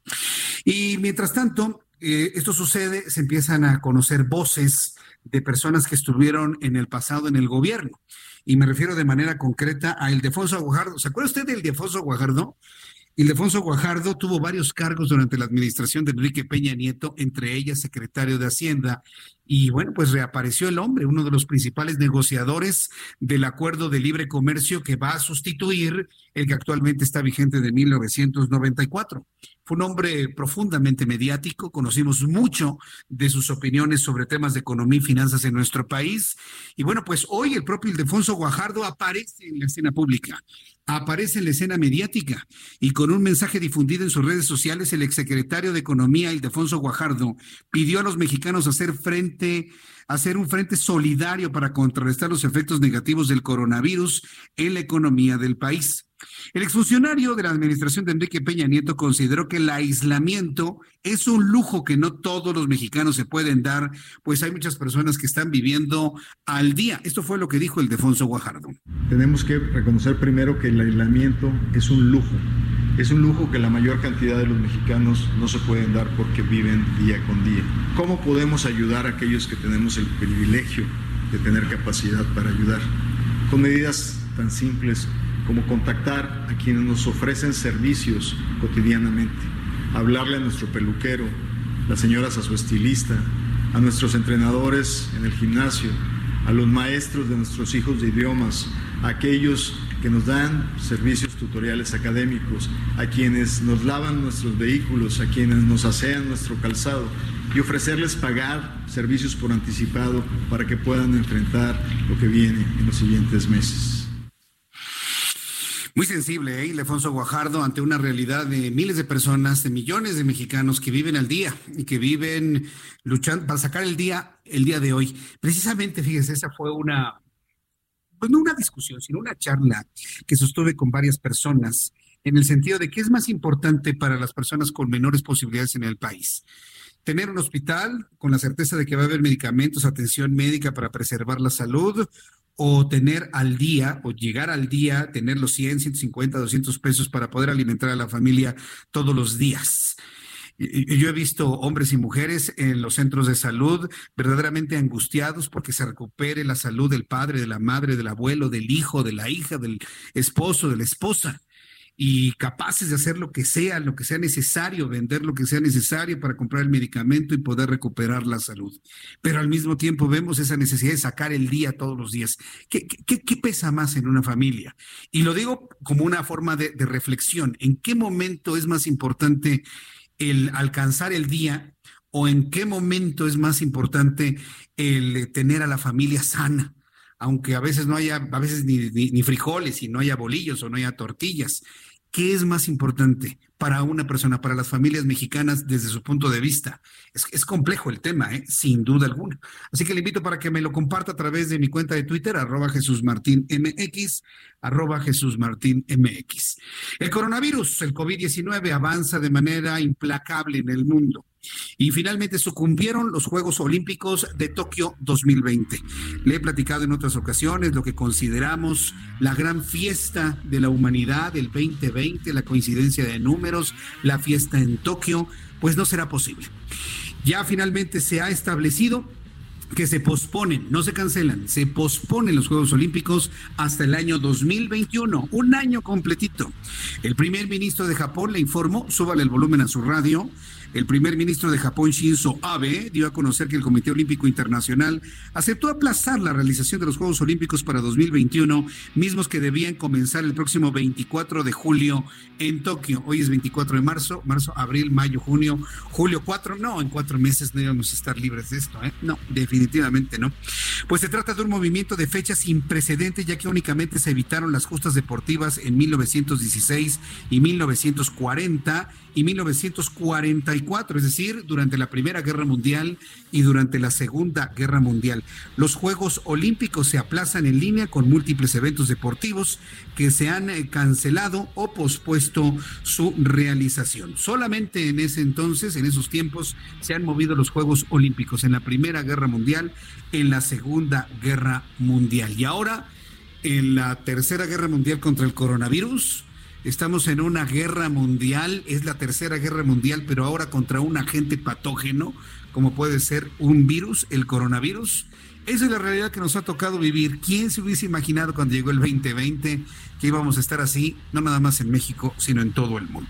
Y mientras tanto, eh, esto sucede, se empiezan a conocer voces de personas que estuvieron en el pasado en el gobierno. Y me refiero de manera concreta a Ildefonso Guajardo. ¿Se acuerda usted de Ildefonso Guajardo? Ildefonso Guajardo tuvo varios cargos durante la administración de Enrique Peña Nieto, entre ellas secretario de Hacienda y bueno, pues reapareció el hombre, uno de los principales negociadores del acuerdo de libre comercio que va a sustituir el que actualmente está vigente de 1994. Fue un hombre profundamente mediático, conocimos mucho de sus opiniones sobre temas de economía y finanzas en nuestro país. Y bueno, pues hoy el propio Ildefonso Guajardo aparece en la escena pública, aparece en la escena mediática y con un mensaje difundido en sus redes sociales, el exsecretario de Economía, Ildefonso Guajardo, pidió a los mexicanos hacer frente hacer un frente solidario para contrarrestar los efectos negativos del coronavirus en la economía del país. El exfuncionario de la administración de Enrique Peña Nieto consideró que el aislamiento es un lujo que no todos los mexicanos se pueden dar, pues hay muchas personas que están viviendo al día. Esto fue lo que dijo el Defonso Guajardo. Tenemos que reconocer primero que el aislamiento es un lujo. Es un lujo que la mayor cantidad de los mexicanos no se pueden dar porque viven día con día. ¿Cómo podemos ayudar a aquellos que tenemos el privilegio de tener capacidad para ayudar? Con medidas tan simples como contactar a quienes nos ofrecen servicios cotidianamente, hablarle a nuestro peluquero, las señoras a su estilista, a nuestros entrenadores en el gimnasio, a los maestros de nuestros hijos de idiomas, aquellos que nos dan servicios tutoriales académicos, a quienes nos lavan nuestros vehículos, a quienes nos asean nuestro calzado y ofrecerles pagar servicios por anticipado para que puedan enfrentar lo que viene en los siguientes meses. Muy sensible, ¿eh? Ildefonso Guajardo, ante una realidad de miles de personas, de millones de mexicanos que viven al día y que viven luchando para sacar el día, el día de hoy. Precisamente, fíjese, esa fue una, pues no una discusión, sino una charla que sostuve con varias personas en el sentido de qué es más importante para las personas con menores posibilidades en el país. Tener un hospital con la certeza de que va a haber medicamentos, atención médica para preservar la salud o tener al día o llegar al día, tener los 100, 150, 200 pesos para poder alimentar a la familia todos los días. Yo he visto hombres y mujeres en los centros de salud verdaderamente angustiados porque se recupere la salud del padre, de la madre, del abuelo, del hijo, de la hija, del esposo, de la esposa y capaces de hacer lo que sea, lo que sea necesario, vender lo que sea necesario para comprar el medicamento y poder recuperar la salud. Pero al mismo tiempo vemos esa necesidad de sacar el día todos los días. ¿Qué, pesa más en una familia? Y lo digo como una forma de reflexión. ¿En qué momento es más importante el alcanzar el día o en qué momento es más importante el tener a la familia sana? aunque a veces no haya, a veces ni, ni, frijoles y no haya bolillos o no haya tortillas. ¿Qué es más importante para una persona, para las familias mexicanas desde su punto de vista? Es, complejo el tema, ¿eh? sin duda alguna. Así que le invito para que me lo comparta a través de mi cuenta de Twitter, arroba Jesús arroba Jesús Martín. El coronavirus, el COVID-19, avanza de manera implacable en el mundo. Y finalmente sucumbieron los Juegos Olímpicos de Tokio 2020. Le he platicado en otras ocasiones lo que consideramos la gran fiesta de la humanidad del 2020, la coincidencia de números, la fiesta en Tokio, pues no será posible. Ya finalmente se ha establecido que se posponen, no se cancelan, se posponen los Juegos Olímpicos hasta el año 2021, un año completito. El primer ministro de Japón le informó, súbale el volumen a su radio, el primer ministro de Japón, Shinzo Abe, dio a conocer que el Comité Olímpico Internacional aceptó aplazar la realización de los Juegos Olímpicos para 2021, mismos que debían comenzar el próximo 24 de julio en Tokio. Hoy es 24 de marzo, marzo, abril, mayo, junio, julio 4. No, en cuatro meses no íbamos a estar libres de esto, ¿eh? No, definitivamente no. Pues se trata de un movimiento de fechas sin precedentes, ya que únicamente se evitaron las justas deportivas en 1916 y 1940 y 1944, es decir, durante la Primera Guerra Mundial y durante la Segunda Guerra Mundial. Los Juegos Olímpicos se aplazan en línea con múltiples eventos deportivos que se han eh, cancelado o pospuesto su realización. Solamente en ese entonces, en esos tiempos, se han movido los Juegos Olímpicos en la Primera Guerra Mundial, en la Segunda Guerra Mundial. Y ahora, en la Tercera Guerra Mundial contra el coronavirus, Estamos en una guerra mundial, es la tercera guerra mundial, pero ahora contra un agente patógeno, como puede ser un virus, el coronavirus. esa es la realidad que nos ha tocado vivir. ¿Quién se hubiese imaginado cuando llegó el 2020 que íbamos a estar así, no nada más en México, sino en todo el mundo?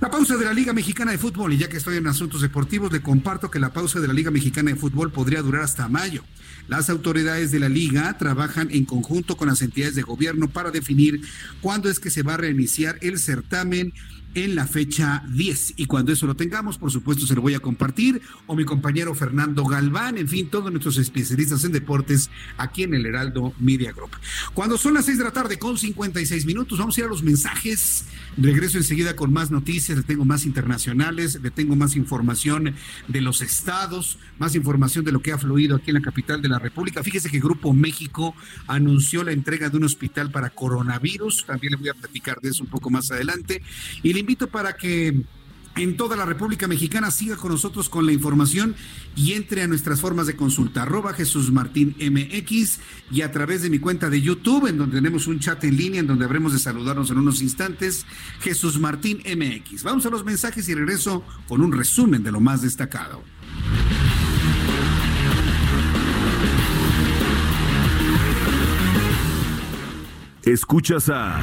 La pausa de la Liga Mexicana de Fútbol, y ya que estoy en asuntos deportivos, le comparto que la pausa de la Liga Mexicana de Fútbol podría durar hasta mayo. Las autoridades de la liga trabajan en conjunto con las entidades de gobierno para definir cuándo es que se va a reiniciar el certamen en la fecha 10. Y cuando eso lo tengamos, por supuesto, se lo voy a compartir. O mi compañero Fernando Galván, en fin, todos nuestros especialistas en deportes aquí en el Heraldo Media Group. Cuando son las 6 de la tarde con 56 minutos, vamos a ir a los mensajes. Regreso enseguida con más noticias, le tengo más internacionales, le tengo más información de los estados, más información de lo que ha fluido aquí en la capital de la República. Fíjese que Grupo México anunció la entrega de un hospital para coronavirus. También le voy a platicar de eso un poco más adelante. Y invito para que en toda la República Mexicana siga con nosotros con la información y entre a nuestras formas de consulta, arroba Jesús Martín y a través de mi cuenta de YouTube, en donde tenemos un chat en línea, en donde habremos de saludarnos en unos instantes, Jesús Martín MX. Vamos a los mensajes y regreso con un resumen de lo más destacado. Escuchas a...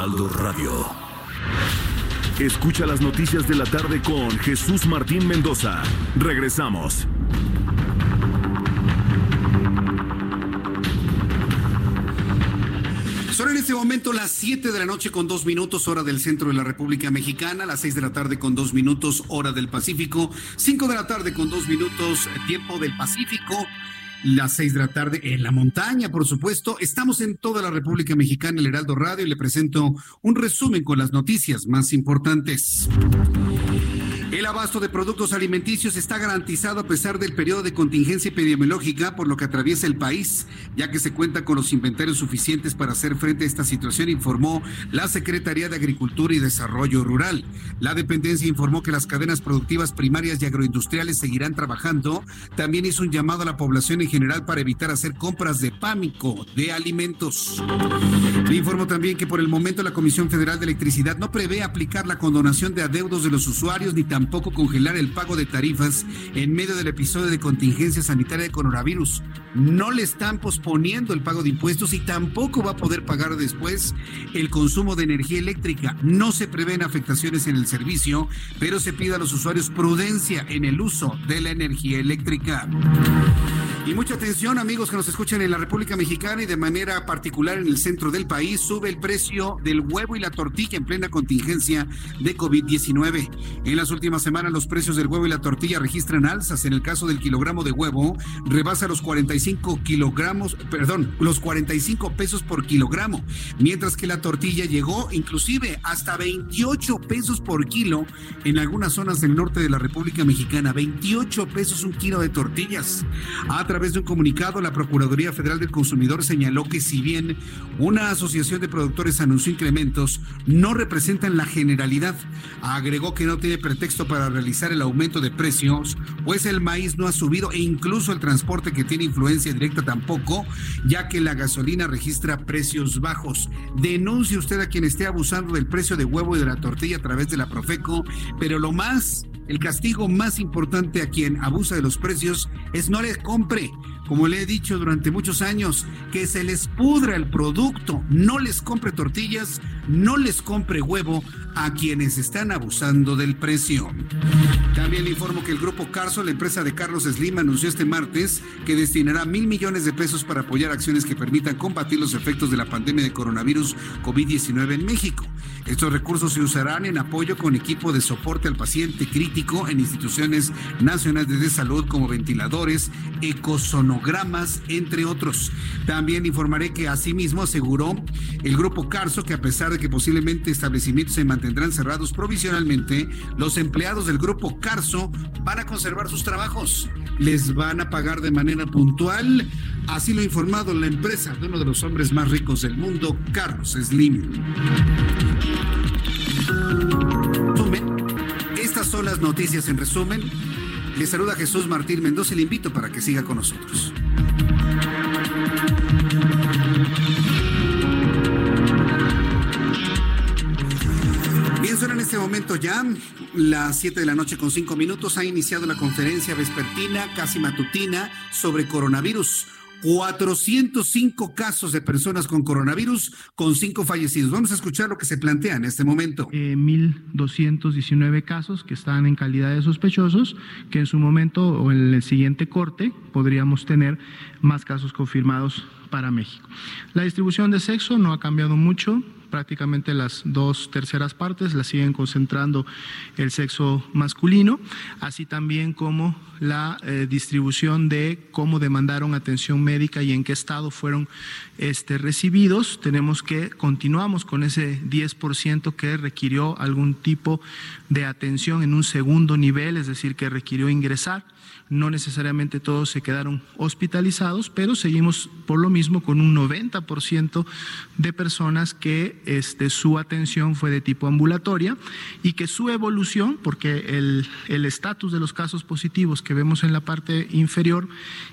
Heraldo Radio. Escucha las noticias de la tarde con Jesús Martín Mendoza. Regresamos. Son en este momento las 7 de la noche con dos minutos, hora del centro de la República Mexicana, las 6 de la tarde con dos minutos, hora del Pacífico, 5 de la tarde con dos minutos, tiempo del Pacífico las seis de la tarde en la montaña, por supuesto. Estamos en toda la República Mexicana, el Heraldo Radio, y le presento un resumen con las noticias más importantes. El abasto de productos alimenticios está garantizado a pesar del periodo de contingencia epidemiológica por lo que atraviesa el país, ya que se cuenta con los inventarios suficientes para hacer frente a esta situación, informó la Secretaría de Agricultura y Desarrollo Rural. La dependencia informó que las cadenas productivas primarias y agroindustriales seguirán trabajando. También hizo un llamado a la población en general para evitar hacer compras de pánico de alimentos. Le informó también que por el momento la Comisión Federal de Electricidad no prevé aplicar la condonación de adeudos de los usuarios ni tampoco tampoco congelar el pago de tarifas en medio del episodio de contingencia sanitaria de coronavirus. No le están posponiendo el pago de impuestos y tampoco va a poder pagar después el consumo de energía eléctrica. No se prevén afectaciones en el servicio, pero se pide a los usuarios prudencia en el uso de la energía eléctrica. Y mucha atención, amigos que nos escuchan en la República Mexicana y de manera particular en el centro del país, sube el precio del huevo y la tortilla en plena contingencia de COVID-19. En las últimas semanas, los precios del huevo y la tortilla registran alzas. En el caso del kilogramo de huevo, rebasa los 45 kilogramos, perdón, los 45 pesos por kilogramo, mientras que la tortilla llegó inclusive hasta 28 pesos por kilo en algunas zonas del norte de la República Mexicana. 28 pesos un kilo de tortillas. A través de un comunicado, la Procuraduría Federal del Consumidor señaló que si bien una asociación de productores anunció incrementos, no representan la generalidad. Agregó que no tiene pretexto para realizar el aumento de precios, pues el maíz no ha subido e incluso el transporte que tiene influencia directa tampoco, ya que la gasolina registra precios bajos. Denuncie usted a quien esté abusando del precio de huevo y de la tortilla a través de la Profeco, pero lo más el castigo más importante a quien abusa de los precios es no les compre. Como le he dicho durante muchos años, que se les pudra el producto, no les compre tortillas, no les compre huevo a quienes están abusando del precio. También le informo que el grupo Carso, la empresa de Carlos Slim, anunció este martes que destinará mil millones de pesos para apoyar acciones que permitan combatir los efectos de la pandemia de coronavirus COVID-19 en México. Estos recursos se usarán en apoyo con equipo de soporte al paciente crítico en instituciones nacionales de salud como ventiladores, ecosonografías nanogramas, entre otros. También informaré que asimismo aseguró el grupo Carso que a pesar de que posiblemente establecimientos se mantendrán cerrados provisionalmente, los empleados del grupo Carso van a conservar sus trabajos. Les van a pagar de manera puntual. Así lo ha informado la empresa de uno de los hombres más ricos del mundo, Carlos Slim. Estas son las noticias en resumen. Le saluda Jesús Martín Mendoza y le invito para que siga con nosotros. Bien, suena en este momento ya las 7 de la noche con 5 minutos. Ha iniciado la conferencia vespertina, casi matutina, sobre coronavirus. 405 casos de personas con coronavirus, con 5 fallecidos. Vamos a escuchar lo que se plantea en este momento. Eh, 1.219 casos que están en calidad de sospechosos, que en su momento o en el siguiente corte podríamos tener más casos confirmados para México. La distribución de sexo no ha cambiado mucho, prácticamente las dos terceras partes las siguen concentrando el sexo masculino, así también como la eh, distribución de cómo demandaron atención médica y en qué estado fueron este, recibidos. Tenemos que continuamos con ese 10% que requirió algún tipo de atención en un segundo nivel, es decir, que requirió ingresar. No necesariamente todos se quedaron hospitalizados, pero seguimos por lo mismo con un 90% de personas que este, su atención fue de tipo ambulatoria y que su evolución, porque el estatus de los casos positivos que vemos en la parte inferior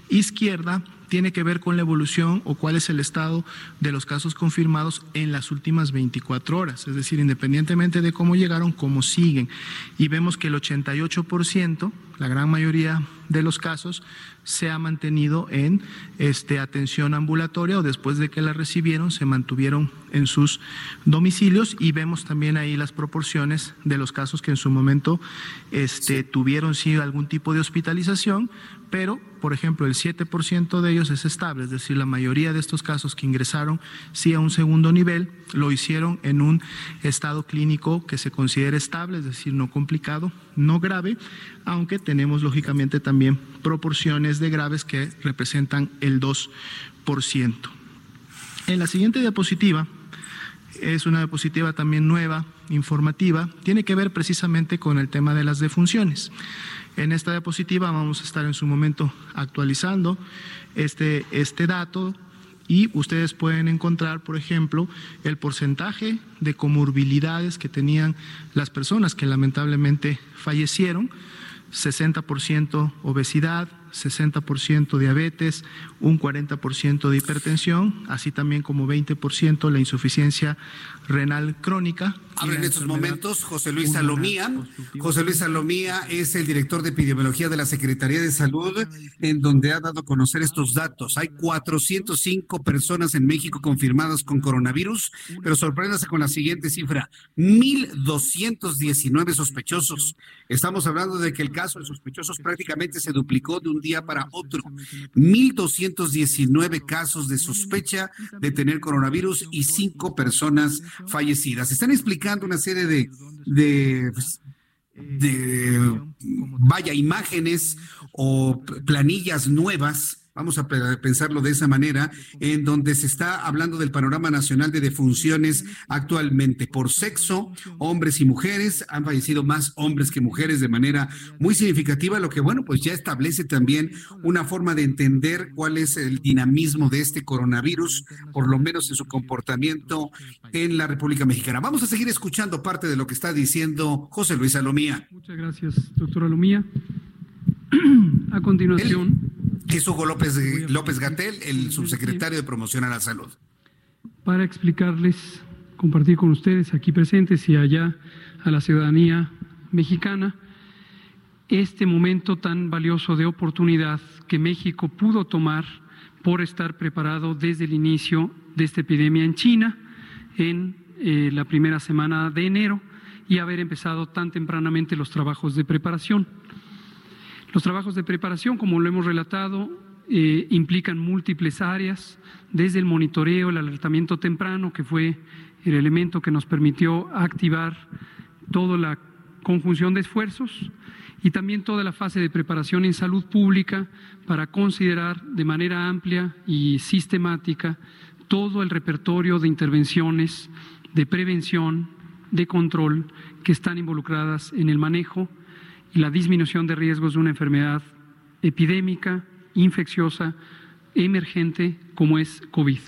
izquierda, tiene que ver con la evolución o cuál es el estado de los casos confirmados en las últimas 24 horas, es decir, independientemente de cómo llegaron, cómo siguen. Y vemos que el 88%, la gran mayoría de los casos, se ha mantenido en este, atención ambulatoria o después de que la recibieron se mantuvieron en sus domicilios y vemos también ahí las proporciones de los casos que en su momento este, tuvieron sí algún tipo de hospitalización, pero por ejemplo el 7% de ellos es estable, es decir, la mayoría de estos casos que ingresaron sí a un segundo nivel lo hicieron en un estado clínico que se considera estable, es decir, no complicado, no grave, aunque tenemos lógicamente también proporciones de graves que representan el 2%. En la siguiente diapositiva, es una diapositiva también nueva, informativa, tiene que ver precisamente con el tema de las defunciones. En esta diapositiva vamos a estar en su momento actualizando este, este dato y ustedes pueden encontrar, por ejemplo, el porcentaje de comorbilidades que tenían las personas que lamentablemente fallecieron, 60% obesidad, 60% diabetes, un 40% de hipertensión, así también como 20% la insuficiencia renal crónica. Habla en estos momentos José Luis Salomía. José Luis Salomía es el director de epidemiología de la Secretaría de Salud, en donde ha dado a conocer estos datos. Hay 405 personas en México confirmadas con coronavirus, pero sorpréndase con la siguiente cifra: 1.219 sospechosos. Estamos hablando de que el caso de sospechosos prácticamente se duplicó de un día para otro. 1.219 casos de sospecha de tener coronavirus y cinco personas fallecidas. Están explicando una serie de, de, de vaya, imágenes o planillas nuevas vamos a pensarlo de esa manera, en donde se está hablando del panorama nacional de defunciones actualmente. Por sexo, hombres y mujeres, han fallecido más hombres que mujeres de manera muy significativa, lo que, bueno, pues ya establece también una forma de entender cuál es el dinamismo de este coronavirus, por lo menos en su comportamiento en la República Mexicana. Vamos a seguir escuchando parte de lo que está diciendo José Luis Alomía. Muchas gracias, doctor Alomía. A continuación. Es Hugo López, López Gatel, el subsecretario de Promoción a la Salud. Para explicarles, compartir con ustedes aquí presentes y allá a la ciudadanía mexicana, este momento tan valioso de oportunidad que México pudo tomar por estar preparado desde el inicio de esta epidemia en China, en eh, la primera semana de enero, y haber empezado tan tempranamente los trabajos de preparación. Los trabajos de preparación, como lo hemos relatado, eh, implican múltiples áreas, desde el monitoreo, el alertamiento temprano, que fue el elemento que nos permitió activar toda la conjunción de esfuerzos, y también toda la fase de preparación en salud pública para considerar de manera amplia y sistemática todo el repertorio de intervenciones de prevención, de control que están involucradas en el manejo y la disminución de riesgos de una enfermedad epidémica, infecciosa, emergente como es COVID.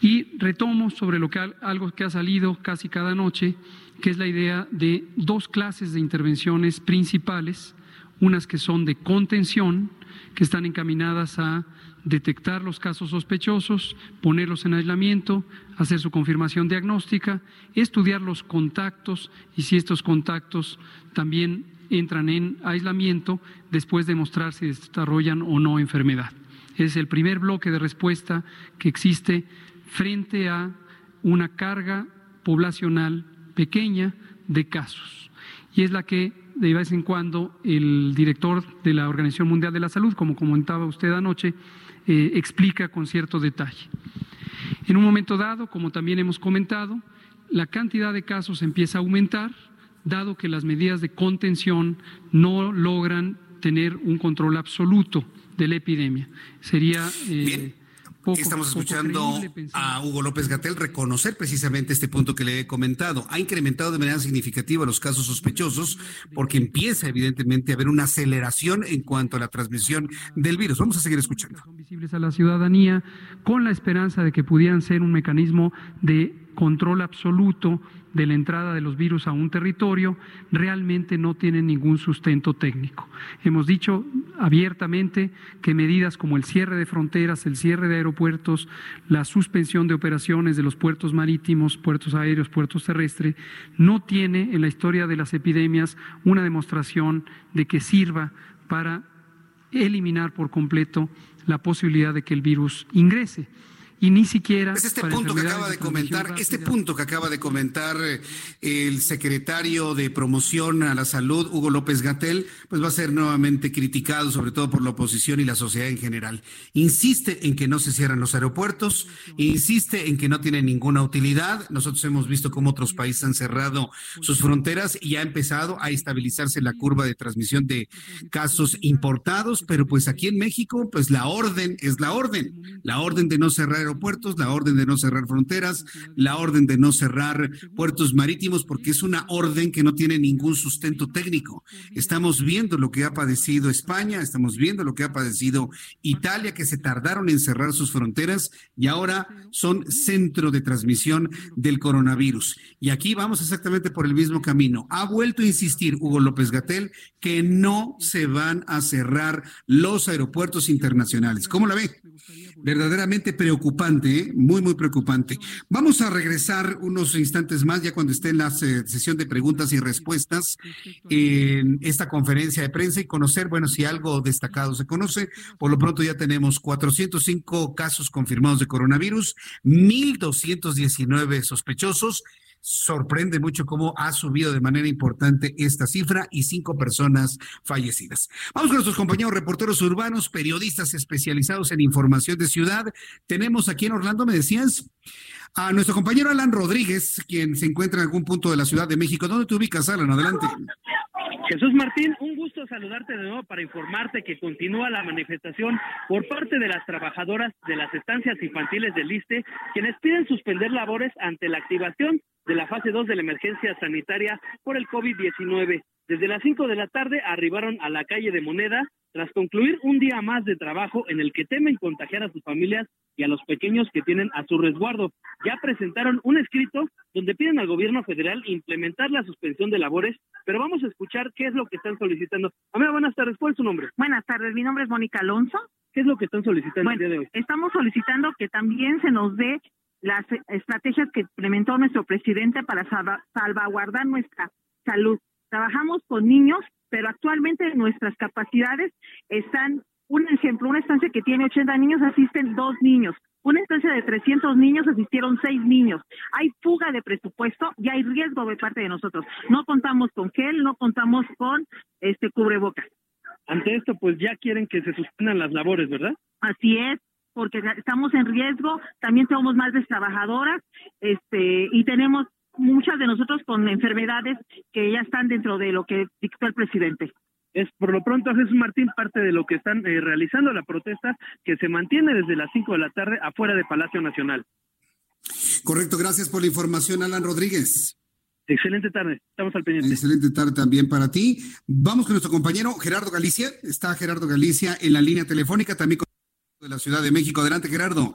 Y retomo sobre lo que algo que ha salido casi cada noche, que es la idea de dos clases de intervenciones principales, unas que son de contención, que están encaminadas a detectar los casos sospechosos, ponerlos en aislamiento, hacer su confirmación diagnóstica, estudiar los contactos y si estos contactos también entran en aislamiento, después demostrar si desarrollan o no enfermedad. Es el primer bloque de respuesta que existe frente a una carga poblacional pequeña de casos. Y es la que de vez en cuando el director de la Organización Mundial de la Salud, como comentaba usted anoche, eh, explica con cierto detalle. En un momento dado, como también hemos comentado, la cantidad de casos empieza a aumentar, dado que las medidas de contención no logran tener un control absoluto de la epidemia. Sería eh, Estamos escuchando a Hugo López Gatel reconocer precisamente este punto que le he comentado. Ha incrementado de manera significativa los casos sospechosos porque empieza evidentemente a haber una aceleración en cuanto a la transmisión del virus. Vamos a seguir escuchando. Son visibles a la ciudadanía con la esperanza de que pudieran ser un mecanismo de control absoluto de la entrada de los virus a un territorio realmente no tienen ningún sustento técnico. Hemos dicho abiertamente que medidas como el cierre de fronteras, el cierre de aeropuertos, la suspensión de operaciones de los puertos marítimos, puertos aéreos, puertos terrestres, no tiene en la historia de las epidemias una demostración de que sirva para eliminar por completo la posibilidad de que el virus ingrese y ni siquiera es este punto que acaba de comentar este punto que acaba de comentar eh, el secretario de promoción a la salud Hugo López Gatel pues va a ser nuevamente criticado sobre todo por la oposición y la sociedad en general. Insiste en que no se cierran los aeropuertos insiste en que no tienen ninguna utilidad. Nosotros hemos visto cómo otros países han cerrado sus fronteras y ha empezado a estabilizarse la curva de transmisión de casos importados pero pues aquí en México pues la orden es la orden. La orden de no cerrar aeropuertos, la orden de no cerrar fronteras, la orden de no cerrar puertos marítimos, porque es una orden que no tiene ningún sustento técnico. Estamos viendo lo que ha padecido España, estamos viendo lo que ha padecido Italia, que se tardaron en cerrar sus fronteras y ahora son centro de transmisión del coronavirus. Y aquí vamos exactamente por el mismo camino. Ha vuelto a insistir Hugo López Gatel que no se van a cerrar los aeropuertos internacionales. ¿Cómo la ve? Verdaderamente preocupante, ¿eh? muy, muy preocupante. Vamos a regresar unos instantes más, ya cuando esté en la sesión de preguntas y respuestas en esta conferencia de prensa y conocer, bueno, si algo destacado se conoce. Por lo pronto ya tenemos 405 casos confirmados de coronavirus, 1.219 sospechosos sorprende mucho cómo ha subido de manera importante esta cifra y cinco personas fallecidas. Vamos con nuestros compañeros reporteros urbanos, periodistas especializados en información de ciudad. Tenemos aquí en Orlando, me decías, a nuestro compañero Alan Rodríguez, quien se encuentra en algún punto de la Ciudad de México. ¿Dónde te ubicas, Alan? Adelante. Jesús Martín, un gusto saludarte de nuevo para informarte que continúa la manifestación por parte de las trabajadoras de las estancias infantiles del ISTE, quienes piden suspender labores ante la activación de la fase 2 de la emergencia sanitaria por el COVID-19. Desde las 5 de la tarde arribaron a la calle de Moneda tras concluir un día más de trabajo en el que temen contagiar a sus familias y a los pequeños que tienen a su resguardo. Ya presentaron un escrito donde piden al gobierno federal implementar la suspensión de labores, pero vamos a escuchar qué es lo que están solicitando. Amiga, buenas tardes, ¿cuál es su nombre? Buenas tardes, mi nombre es Mónica Alonso. ¿Qué es lo que están solicitando el día de hoy? Estamos solicitando que también se nos dé las estrategias que implementó nuestro presidente para salvaguardar nuestra salud. Trabajamos con niños, pero actualmente nuestras capacidades están, un ejemplo, una estancia que tiene 80 niños asisten dos niños. Una estancia de 300 niños asistieron seis niños. Hay fuga de presupuesto y hay riesgo de parte de nosotros. No contamos con gel, no contamos con este cubrebocas. Ante esto, pues ya quieren que se suspendan las labores, ¿verdad? Así es porque estamos en riesgo, también somos más trabajadoras, este, y tenemos muchas de nosotros con enfermedades que ya están dentro de lo que dictó el presidente. Es por lo pronto, Jesús Martín, parte de lo que están eh, realizando la protesta que se mantiene desde las 5 de la tarde afuera de Palacio Nacional. Correcto, gracias por la información, Alan Rodríguez. Excelente tarde, estamos al pendiente. Excelente tarde también para ti. Vamos con nuestro compañero Gerardo Galicia. Está Gerardo Galicia en la línea telefónica, también con de la Ciudad de México. Adelante, Gerardo.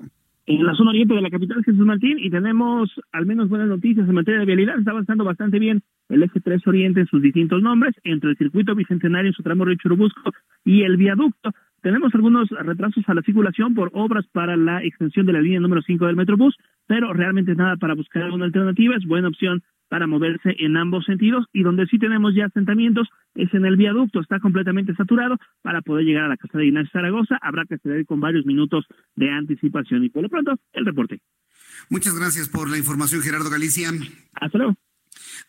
En la zona oriente de la capital, Jesús Martín, y tenemos al menos buenas noticias en materia de vialidad. Está avanzando bastante bien el eje 3 Oriente en sus distintos nombres, entre el circuito bicentenario en su tramo Río Churubusco y el viaducto. Tenemos algunos retrasos a la circulación por obras para la extensión de la línea número 5 del Metrobús, pero realmente nada para buscar alguna alternativa. Es buena opción para moverse en ambos sentidos y donde sí tenemos ya asentamientos es en el viaducto, está completamente saturado para poder llegar a la casa de Ignacio Zaragoza, habrá que acceder con varios minutos de anticipación y por lo pronto el reporte. Muchas gracias por la información Gerardo Galicia. Hasta luego.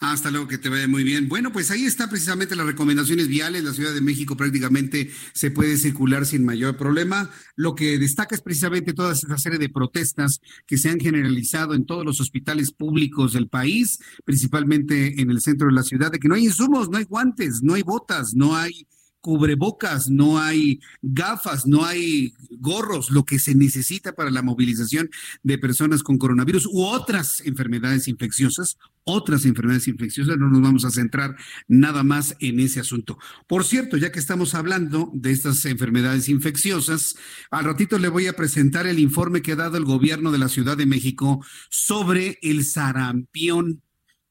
Hasta luego, que te vaya muy bien. Bueno, pues ahí está precisamente las recomendaciones viales. La Ciudad de México prácticamente se puede circular sin mayor problema. Lo que destaca es precisamente toda esa serie de protestas que se han generalizado en todos los hospitales públicos del país, principalmente en el centro de la ciudad, de que no hay insumos, no hay guantes, no hay botas, no hay cubrebocas, no hay gafas, no hay gorros, lo que se necesita para la movilización de personas con coronavirus u otras enfermedades infecciosas, otras enfermedades infecciosas, no nos vamos a centrar nada más en ese asunto. Por cierto, ya que estamos hablando de estas enfermedades infecciosas, al ratito le voy a presentar el informe que ha dado el gobierno de la Ciudad de México sobre el sarampión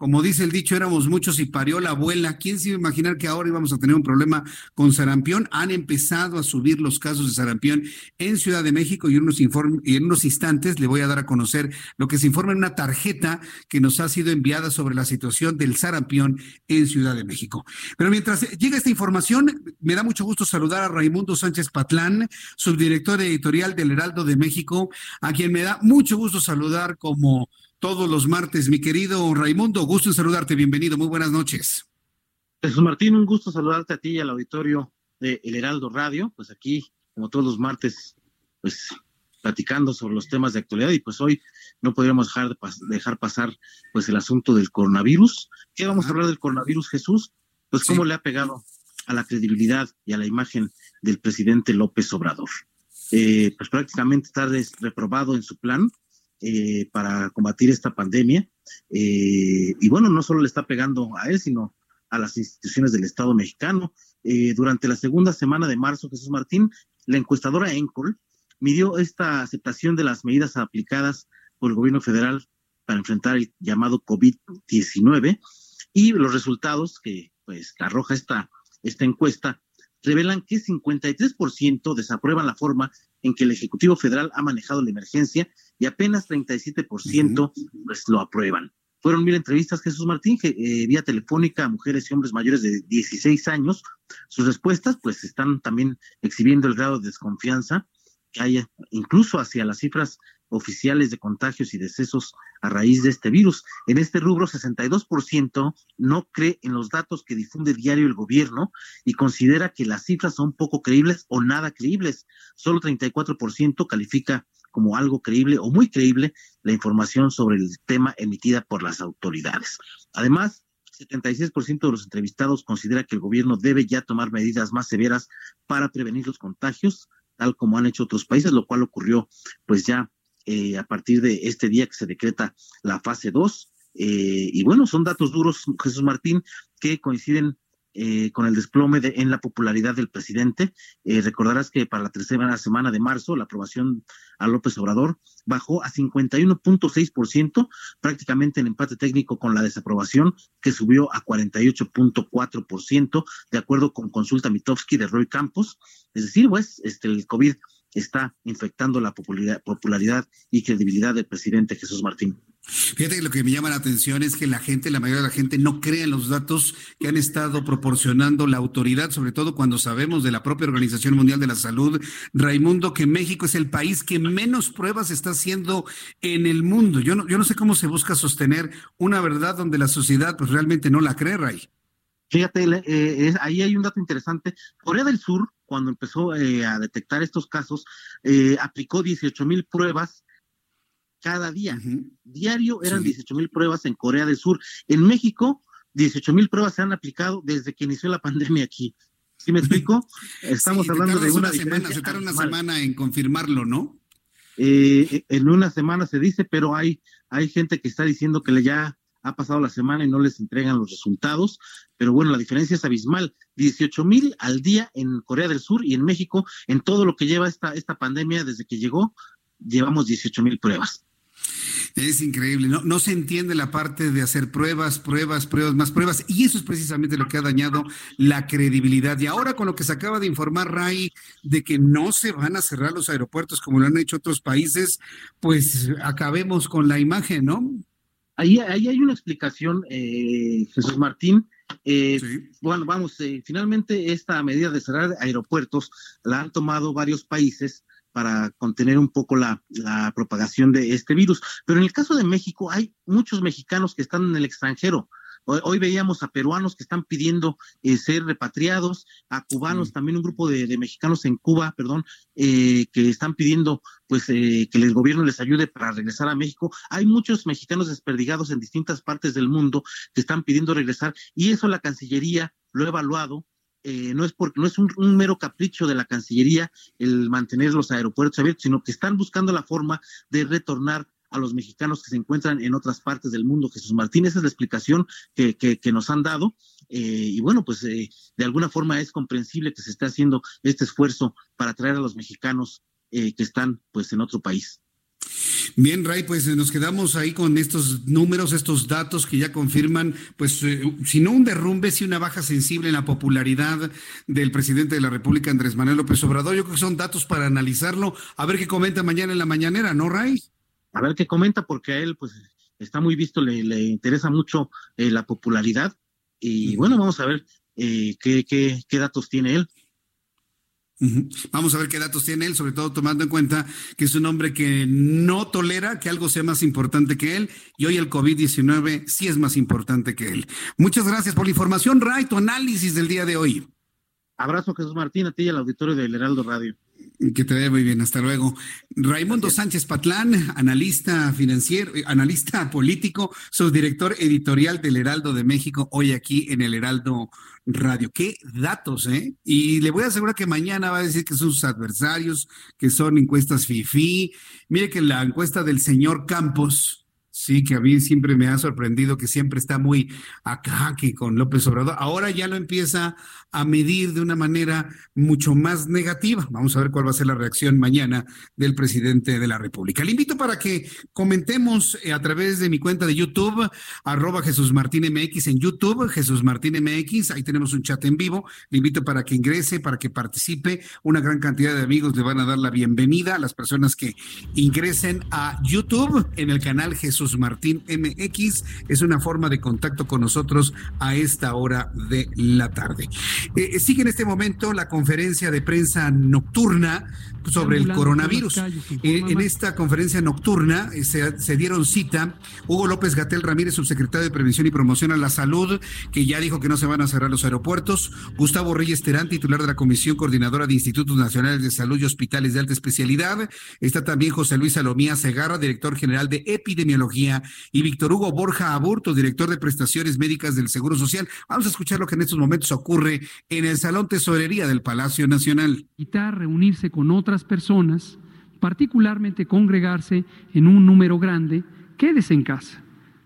como dice el dicho, éramos muchos y parió la abuela. ¿Quién se iba a imaginar que ahora íbamos a tener un problema con sarampión? Han empezado a subir los casos de sarampión en Ciudad de México y en unos, instantes le voy a dar a conocer lo que se informa en una tarjeta que nos ha sido enviada sobre la situación del sarampión en Ciudad de México. Pero mientras llega esta información, me da mucho gusto saludar a Raimundo Sánchez Patlán, subdirector editorial del Heraldo de México, a quien me da mucho gusto saludar como todos los martes. Mi querido Raimundo, gusto en saludarte. Bienvenido, muy buenas noches. Jesús Martín, un gusto saludarte a ti y al auditorio de El Heraldo Radio. Pues aquí, como todos los martes, pues platicando sobre los temas de actualidad y pues hoy no podríamos dejar, dejar pasar pues el asunto del coronavirus. ¿Qué vamos a hablar del coronavirus, Jesús? Pues cómo le ha pegado a la credibilidad y a la imagen del presidente López Obrador. Eh, pues prácticamente está reprobado en su plan eh, para combatir esta pandemia. Eh, y bueno, no solo le está pegando a él, sino a las instituciones del Estado mexicano. Eh, durante la segunda semana de marzo, Jesús Martín, la encuestadora Encol midió esta aceptación de las medidas aplicadas por el gobierno federal para enfrentar el llamado COVID-19 y los resultados que pues arroja esta, esta encuesta revelan que 53% desaprueban la forma en que el Ejecutivo Federal ha manejado la emergencia y apenas 37% pues, lo aprueban. Fueron mil entrevistas, Jesús Martín, eh, vía telefónica a mujeres y hombres mayores de 16 años. Sus respuestas, pues, están también exhibiendo el grado de desconfianza que hay incluso hacia las cifras oficiales de contagios y decesos a raíz de este virus. En este rubro, 62% no cree en los datos que difunde diario el gobierno y considera que las cifras son poco creíbles o nada creíbles. Solo 34% califica como algo creíble o muy creíble la información sobre el tema emitida por las autoridades. Además, 76% de los entrevistados considera que el gobierno debe ya tomar medidas más severas para prevenir los contagios, tal como han hecho otros países, lo cual ocurrió pues ya eh, a partir de este día que se decreta la fase 2. Eh, y bueno, son datos duros, Jesús Martín, que coinciden eh, con el desplome de, en la popularidad del presidente. recordarás que para la tercera semana de marzo la aprobación a López Obrador bajó a 51.6%, prácticamente en empate técnico con la desaprobación, que subió a 48.4%, de acuerdo con consulta Mitofsky de Roy Campos. Es decir, pues, este, el COVID está infectando la popularidad, popularidad y credibilidad del presidente Jesús Martín. Fíjate que lo que me llama la atención es que la gente, la mayoría de la gente no cree en los datos que han estado proporcionando la autoridad, sobre todo cuando sabemos de la propia Organización Mundial de la Salud, Raimundo, que México es el país que menos pruebas está haciendo en el mundo. Yo no, yo no sé cómo se busca sostener una verdad donde la sociedad pues realmente no la cree, Ray. Fíjate, eh, ahí hay un dato interesante. Corea del Sur cuando empezó eh, a detectar estos casos, eh, aplicó 18 mil pruebas cada día. Diario eran 18 mil pruebas en Corea del Sur. En México, 18 mil pruebas se han aplicado desde que inició la pandemia aquí. ¿Sí me explico? Estamos hablando de una, semana, se tarda una semana en confirmarlo, ¿no? Eh, en una semana se dice, pero hay, hay gente que está diciendo que ya ha pasado la semana y no les entregan los resultados, pero bueno, la diferencia es abismal. 18 mil al día en Corea del Sur y en México, en todo lo que lleva esta, esta pandemia desde que llegó, llevamos 18 mil pruebas. Es increíble, ¿no? No se entiende la parte de hacer pruebas, pruebas, pruebas, más pruebas, y eso es precisamente lo que ha dañado la credibilidad. Y ahora con lo que se acaba de informar, Ray, de que no se van a cerrar los aeropuertos como lo han hecho otros países, pues acabemos con la imagen, ¿no? Ahí, ahí hay una explicación, eh, Jesús Martín. Eh, bueno, vamos, eh, finalmente esta medida de cerrar aeropuertos la han tomado varios países para contener un poco la, la, propagación de este virus. Pero en el caso de México hay muchos mexicanos que están en el extranjero. Hoy, veíamos a peruanos que están pidiendo eh, ser repatriados, a cubanos, también un grupo de, mexicanos en Cuba, perdón, eh, que están pidiendo pues eh, que el gobierno les ayude para regresar a México. Hay muchos mexicanos desperdigados en distintas partes del mundo que están pidiendo regresar y eso la Cancillería lo ha evaluado eh, no es porque no es un, mero capricho de la Cancillería el mantener los aeropuertos abiertos, sino que están buscando la forma de retornar a los mexicanos que se encuentran en otras partes del mundo. Jesús Martín, esa es la explicación que, que, nos han dado. Eh, y bueno, pues eh, de alguna forma es comprensible que se esté haciendo este esfuerzo para traer a los mexicanos que están pues en otro país. Bien, Ray, pues eh, nos quedamos ahí con estos números, estos datos que ya confirman, pues, eh, si no un derrumbe, si una baja sensible en la popularidad del presidente de la República, Andrés Manuel López Obrador. Yo creo que son datos para analizarlo, a ver qué comenta mañana en la mañanera, ¿no, Ray? A ver qué comenta, porque a él, pues, está muy visto, le, interesa mucho eh, la popularidad. Y bueno, vamos a ver qué, qué, qué datos tiene él. Vamos a ver qué datos tiene él, sobre todo tomando en cuenta que es un hombre que no tolera que algo sea más importante que él y hoy el COVID-19 sí es más importante que él. Muchas gracias por la información, Ray, tu análisis del día de hoy. Abrazo Jesús Martín, a ti y al auditorio del Heraldo Radio. Que te vea muy bien, hasta luego. Raimundo Sánchez Patlán, analista financiero, eh, analista político, subdirector editorial del Heraldo de México, hoy aquí en el Heraldo Radio. Qué datos, ¿eh? Y le voy a asegurar que mañana va a decir que son sus adversarios, que son encuestas FIFI. Mire que la encuesta del señor Campos, Sí, que a mí siempre me ha sorprendido que siempre está muy acá que con López Obrador. Ahora ya lo empieza a medir de una manera mucho más negativa. Vamos a ver cuál va a ser la reacción mañana del presidente de la República. Le invito para que comentemos eh, a través de mi cuenta de YouTube, arroba Jesús Martín MX en YouTube, Jesús Martín MX, ahí tenemos un chat en vivo. Le invito para que ingrese, para que participe. Una gran cantidad de amigos le van a dar la bienvenida a las personas que ingresen a YouTube en el canal Jesús Martín MX. Es una forma de contacto con nosotros a esta hora de la tarde. Eh, sigue en este momento la conferencia de prensa nocturna sobre el coronavirus. Eh, en esta conferencia nocturna eh, se, dieron cita Hugo López Gatel Ramírez, subsecretario de Prevención y Promoción a la Salud, que ya dijo que no se van a cerrar los aeropuertos. Gustavo Reyes Terán, titular de la Comisión Coordinadora de Institutos Nacionales de Salud y Hospitales de Alta Especialidad. Está también José Luis Salomía Segarra, director general de Epidemiología y Víctor Hugo Borja Aburto, director de prestaciones médicas del Seguro Social. Vamos a escuchar lo que en estos momentos ocurre en el Salón Tesorería del Palacio Nacional. Evitar reunirse con otras personas, particularmente congregarse en un número grande, quédese en casa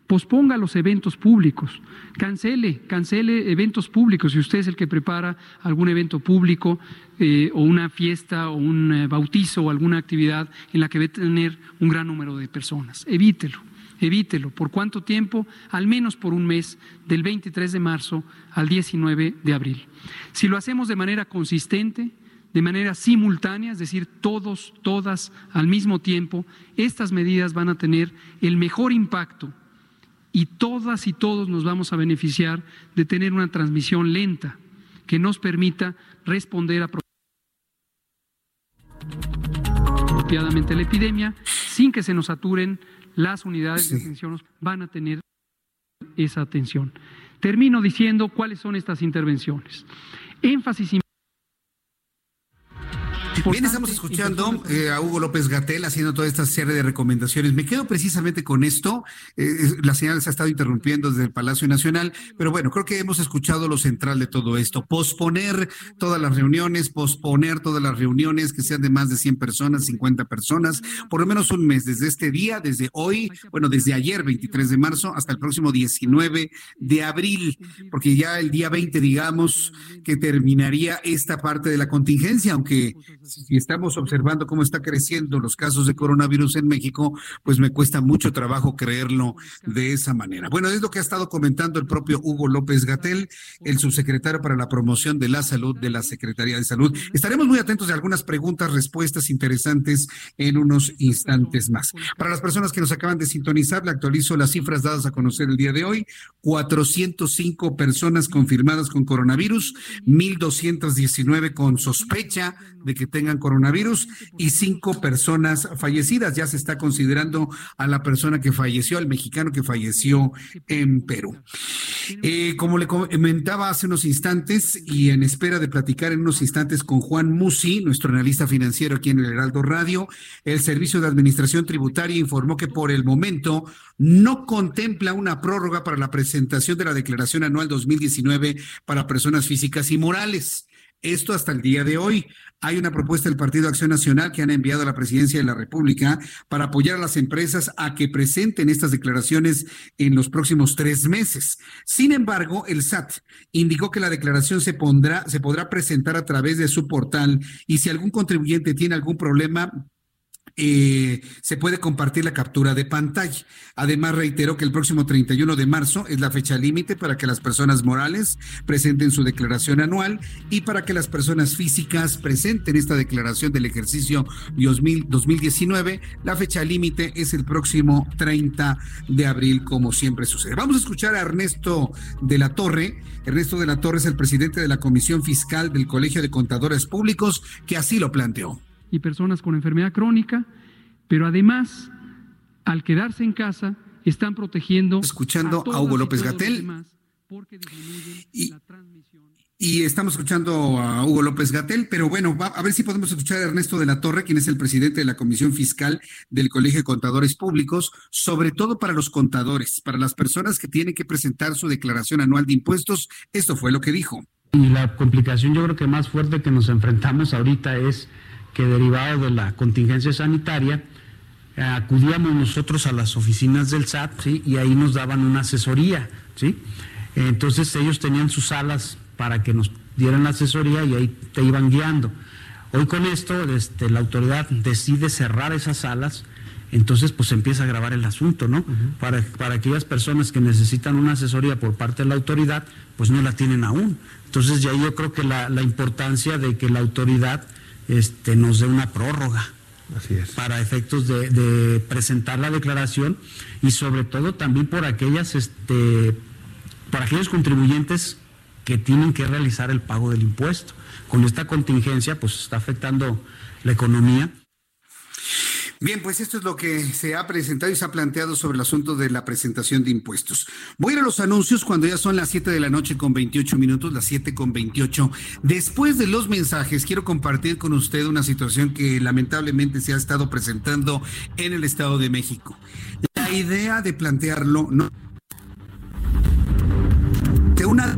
posponga los eventos públicos, cancele, cancele eventos públicos. Si usted es el que prepara algún evento público eh, o una fiesta o un eh, bautizo o alguna actividad en la que va a tener un gran número de personas, evítelo evítelo. ¿Por cuánto tiempo? Al menos por un mes, del 23 de marzo al 19 de abril. Si lo hacemos de manera consistente, de manera simultánea, es decir, todos, todas al mismo tiempo, estas medidas van a tener el mejor impacto y todas y todos nos vamos a beneficiar de tener una transmisión lenta que nos permita responder apropiadamente a la epidemia sin que se nos saturen las unidades de atención van a tener esa atención. Termino diciendo cuáles son estas intervenciones. Énfasis Bien, estamos escuchando eh, a Hugo López Gatel haciendo toda esta serie de recomendaciones. Me quedo precisamente con esto. Eh, la señal se ha estado interrumpiendo desde el Palacio Nacional, pero bueno, creo que hemos escuchado lo central de todo esto. Posponer todas las reuniones, posponer todas las reuniones que sean de más de 100 personas, 50 personas, por lo menos un mes, desde este día, desde hoy, bueno, desde ayer, 23 de marzo, hasta el próximo 19 de abril, porque ya el día 20, digamos, que terminaría esta parte de la contingencia, aunque si estamos observando cómo está creciendo los casos de coronavirus en México, pues me cuesta mucho trabajo creerlo de esa manera. Bueno, es lo que ha estado comentando el propio Hugo López Gatel, el subsecretario para la promoción de la salud de la Secretaría de Salud. Estaremos muy atentos de algunas preguntas, respuestas interesantes en unos instantes más. Para las personas que nos acaban de sintonizar, le actualizo las cifras dadas a conocer el día de hoy. 405 personas confirmadas con coronavirus, 1.219 con sospecha de que tengan coronavirus y cinco personas fallecidas. Ya se está considerando a la persona que falleció, al mexicano que falleció en Perú. Eh, como le comentaba hace unos instantes y en espera de platicar en unos instantes con Juan Musi, nuestro analista financiero aquí en el Heraldo Radio, el Servicio de Administración Tributaria informó que por el momento no contempla una prórroga para la presentación de la declaración anual 2019 para personas físicas y morales. Esto hasta el día de hoy. Hay una propuesta del Partido Acción Nacional que han enviado a la presidencia de la República para apoyar a las empresas a que presenten estas declaraciones en los próximos tres meses. Sin embargo, el SAT indicó que la declaración se pondrá, se podrá presentar a través de su portal y si algún contribuyente tiene algún problema, eh, se puede compartir la captura de pantalla. Además, reitero que el próximo 31 de marzo es la fecha límite para que las personas morales presenten su declaración anual y para que las personas físicas presenten esta declaración del ejercicio 2019. La fecha límite es el próximo 30 de abril, como siempre sucede. Vamos a escuchar a Ernesto de la Torre. Ernesto de la Torre es el presidente de la Comisión Fiscal del Colegio de Contadores Públicos, que así lo planteó y personas con enfermedad crónica, pero además, al quedarse en casa, están protegiendo. Escuchando a, Hugo López Gatel. Y, estamos escuchando a Hugo López Gatel, pero bueno, a ver si podemos escuchar a Ernesto de la Torre, quien es el presidente de la Comisión Fiscal del Colegio de Contadores Públicos, sobre todo para los contadores, para las personas que tienen que presentar su declaración anual de impuestos. Esto fue lo que dijo. Y la complicación yo creo que más fuerte que nos enfrentamos ahorita es que derivado de la contingencia sanitaria, acudíamos nosotros a las oficinas del SAT ¿sí? y ahí nos daban una asesoría. ¿sí? Entonces ellos tenían sus salas para que nos dieran la asesoría y ahí te iban guiando. Hoy con esto este, la autoridad decide cerrar esas salas, entonces pues empieza a grabar el asunto, ¿no? para, para aquellas personas que necesitan una asesoría por parte de la autoridad, pues no la tienen aún. Entonces ya yo creo que la, la importancia de que la autoridad este, nos dé una prórroga. Para efectos de, presentar la declaración y sobre todo también por aquellas, este, por aquellos contribuyentes que tienen que realizar el pago del impuesto. Con esta contingencia, pues está afectando la economía. Bien, pues esto es lo que se ha presentado y se ha planteado sobre el asunto de la presentación de impuestos. Voy a ir a los anuncios cuando ya son las 7 de la noche con 28 minutos, las 7 con 28. Después de los mensajes, quiero compartir con usted una situación que lamentablemente se ha estado presentando en el Estado de México. La idea de plantearlo, no. De una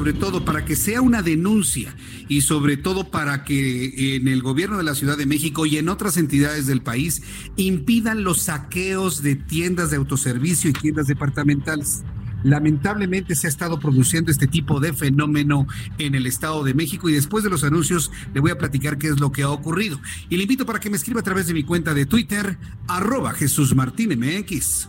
sobre todo para que sea una denuncia y sobre todo para que en el gobierno de la Ciudad de México y en otras entidades del país impidan los saqueos de tiendas de autoservicio y tiendas departamentales. Lamentablemente se ha estado produciendo este tipo de fenómeno en el Estado de México y después de los anuncios le voy a platicar qué es lo que ha ocurrido. Y le invito para que me escriba a través de mi cuenta de Twitter, arroba Jesús Martín MX.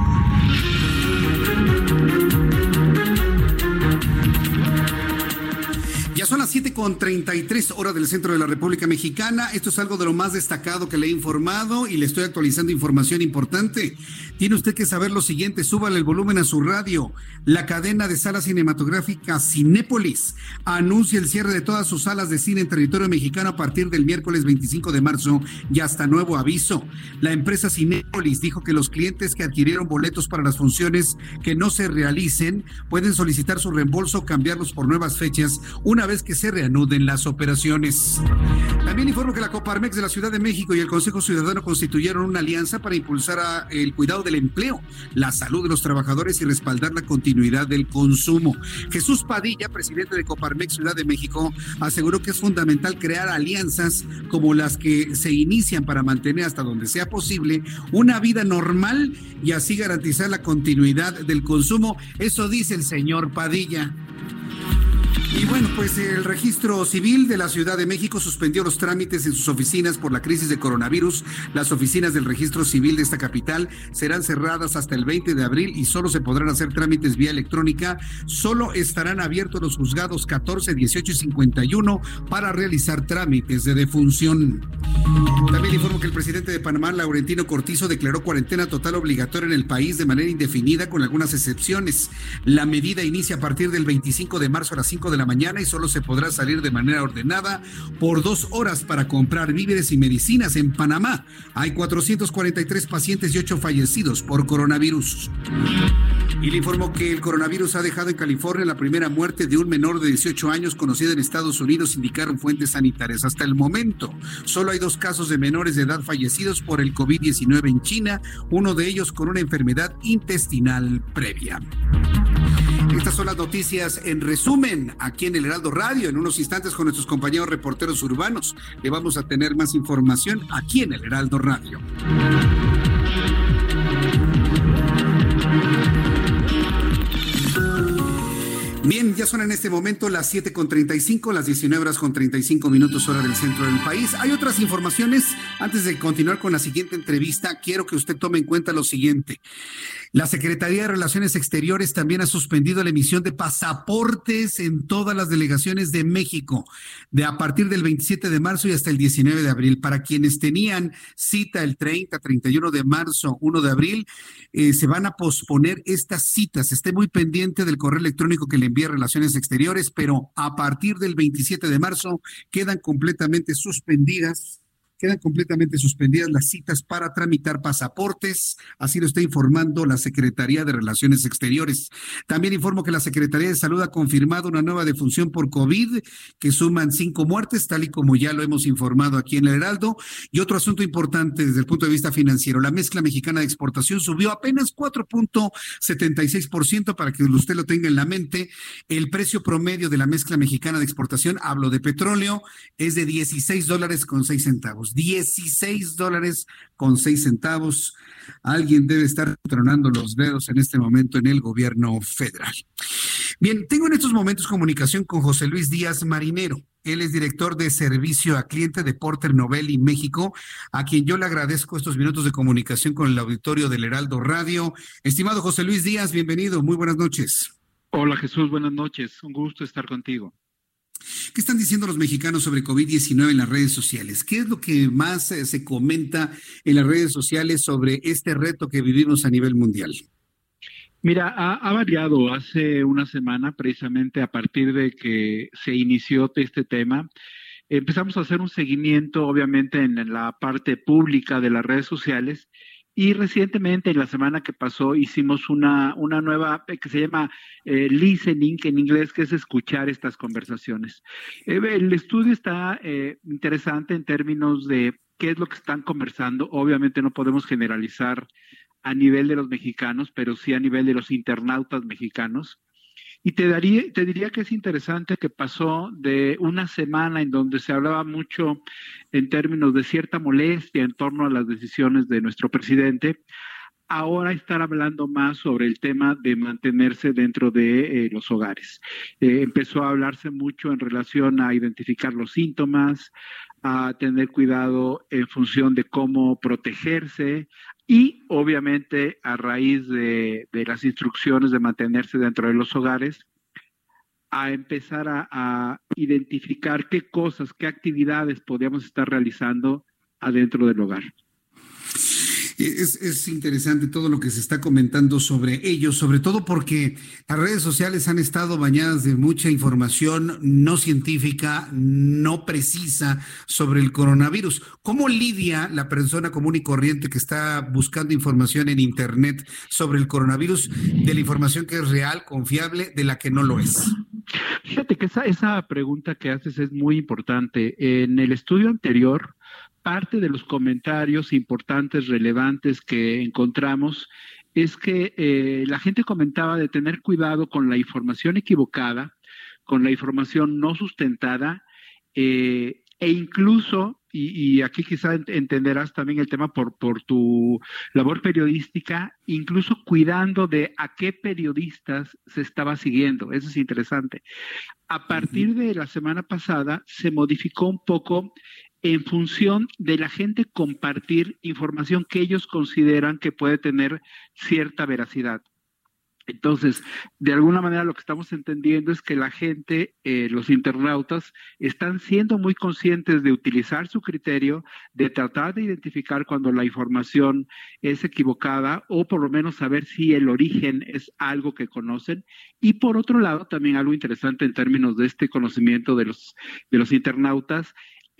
Ya son las 7 con 33 horas del centro de la República Mexicana. Esto es algo de lo más destacado que le he informado y le estoy actualizando información importante. Tiene usted que saber lo siguiente, súbale el volumen a su radio. La cadena de salas cinematográficas Cinépolis anuncia el cierre de todas sus salas de cine en territorio mexicano a partir del miércoles 25 de marzo y hasta nuevo aviso. La empresa Cinépolis dijo que los clientes que adquirieron boletos para las funciones que no se realicen pueden solicitar su reembolso o cambiarlos por nuevas fechas una vez que se reanuden las operaciones. También informo que la Coparmex de la Ciudad de México y el Consejo Ciudadano constituyeron una alianza para impulsar el cuidado del empleo, la salud de los trabajadores y respaldar la continuidad del consumo. Jesús Padilla, presidente de Coparmex Ciudad de México, aseguró que es fundamental crear alianzas como las que se inician para mantener hasta donde sea posible una vida normal y así garantizar la continuidad del consumo. Eso dice el señor Padilla. Y bueno, pues el registro civil de la Ciudad de México suspendió los trámites en sus oficinas por la crisis de coronavirus. Las oficinas del registro civil de esta capital serán cerradas hasta el 20 de abril y solo se podrán hacer trámites vía electrónica. Solo estarán abiertos los juzgados 14, 18 y 51 para realizar trámites de defunción. También informo que el presidente de Panamá, Laurentino Cortizo, declaró cuarentena total obligatoria en el país de manera indefinida con algunas excepciones. La medida inicia a partir del 25 de marzo a las 5 de la mañana y solo se podrá salir de manera ordenada por dos horas para comprar víveres y medicinas en Panamá. Hay 443 pacientes y 8 fallecidos por coronavirus. Y le informó que el coronavirus ha dejado en California la primera muerte de un menor de 18 años conocida en Estados Unidos, indicaron fuentes sanitarias. Hasta el momento, solo hay dos casos de menores de edad fallecidos por el COVID-19 en China, uno de ellos con una enfermedad intestinal previa. Estas son las noticias en resumen aquí en el Heraldo Radio. En unos instantes con nuestros compañeros reporteros urbanos le vamos a tener más información aquí en el Heraldo Radio. Bien, ya son en este momento las 7 con 35, las 19 horas con 35 minutos hora del centro del país. Hay otras informaciones. Antes de continuar con la siguiente entrevista, quiero que usted tome en cuenta lo siguiente. La Secretaría de Relaciones Exteriores también ha suspendido la emisión de pasaportes en todas las delegaciones de México de a partir del 27 de marzo y hasta el 19 de abril. Para quienes tenían cita el 30, 31 de marzo, 1 de abril, eh, se van a posponer estas citas. Esté muy pendiente del correo electrónico que le envía Relaciones Exteriores, pero a partir del 27 de marzo quedan completamente suspendidas quedan completamente suspendidas las citas para tramitar pasaportes, así lo está informando la Secretaría de Relaciones Exteriores. También informo que la Secretaría de Salud ha confirmado una nueva defunción por COVID, que suman cinco muertes, tal y como ya lo hemos informado aquí en el Heraldo. Y otro asunto importante desde el punto de vista financiero, la mezcla mexicana de exportación subió apenas 4.76% para que usted lo tenga en la mente. El precio promedio de la mezcla mexicana de exportación, hablo de petróleo, es de 16 dólares con 6 centavos. 16 dólares con 6 centavos. Alguien debe estar tronando los dedos en este momento en el gobierno federal. Bien, tengo en estos momentos comunicación con José Luis Díaz Marinero. Él es director de servicio a cliente de Porter Novelli México, a quien yo le agradezco estos minutos de comunicación con el auditorio del Heraldo Radio. Estimado José Luis Díaz, bienvenido. Muy buenas noches. Hola Jesús, buenas noches. Un gusto estar contigo. ¿Qué están diciendo los mexicanos sobre COVID-19 en las redes sociales? ¿Qué es lo que más eh, se comenta en las redes sociales sobre este reto que vivimos a nivel mundial? Mira, ha, variado. Hace una semana, precisamente a partir de que se inició este tema, empezamos a hacer un seguimiento, obviamente, en la parte pública de las redes sociales y recientemente, en la semana que pasó, hicimos una, una nueva eh, que se llama eh, listening, en inglés, que es escuchar estas conversaciones. Eh, el estudio está interesante en términos de qué es lo que están conversando. Obviamente no podemos generalizar a nivel de los mexicanos, pero sí a nivel de los internautas mexicanos. Y te, daría, te diría que es interesante que pasó de una semana en donde se hablaba mucho en términos de cierta molestia en torno a las decisiones de nuestro presidente, ahora estar hablando más sobre el tema de mantenerse dentro de eh, los hogares. Eh, empezó a hablarse mucho en relación a identificar los síntomas, a tener cuidado en función de cómo protegerse y obviamente a raíz de, las instrucciones de mantenerse dentro de los hogares, a empezar a identificar qué cosas, qué actividades podíamos estar realizando adentro del hogar. Es, interesante todo lo que se está comentando sobre ellos, sobre todo porque las redes sociales han estado bañadas de mucha información no científica, no precisa sobre el coronavirus. ¿Cómo lidia la persona común y corriente que está buscando información en Internet sobre el coronavirus de la información que es real, confiable, de la que no lo es? Fíjate que esa, esa pregunta que haces es muy importante. En el estudio anterior, parte de los comentarios importantes, relevantes que encontramos es que eh, la gente comentaba de tener cuidado con la información equivocada, con la información no sustentada eh, e incluso, y, aquí quizá entenderás también el tema por, por tu labor periodística, incluso cuidando de a qué periodistas se estaba siguiendo. Eso es interesante. A partir de la semana pasada se modificó un poco en función de la gente compartir información que ellos consideran que puede tener cierta veracidad. Entonces, de alguna manera lo que estamos entendiendo es que la gente, eh, los internautas, están siendo muy conscientes de utilizar su criterio, de tratar de identificar cuando la información es equivocada o por lo menos saber si el origen es algo que conocen. Y por otro lado, también algo interesante en términos de este conocimiento de los, de los internautas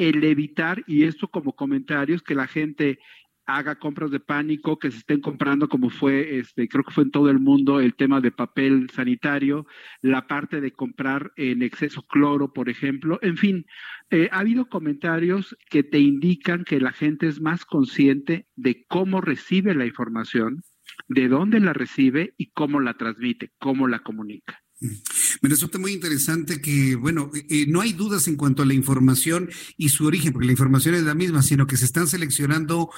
el evitar, y esto como comentarios, que la gente haga compras de pánico, que se estén comprando como fue, este, creo que fue en todo el mundo el tema de papel sanitario, la parte de comprar en exceso cloro, por ejemplo. En fin, eh, ha habido comentarios que te indican que la gente es más consciente de cómo recibe la información, de dónde la recibe y cómo la transmite, cómo la comunica. Me resulta muy interesante que, bueno, eh, eh, no hay dudas en cuanto a la información y su origen, porque la información es la misma, sino que se están seleccionando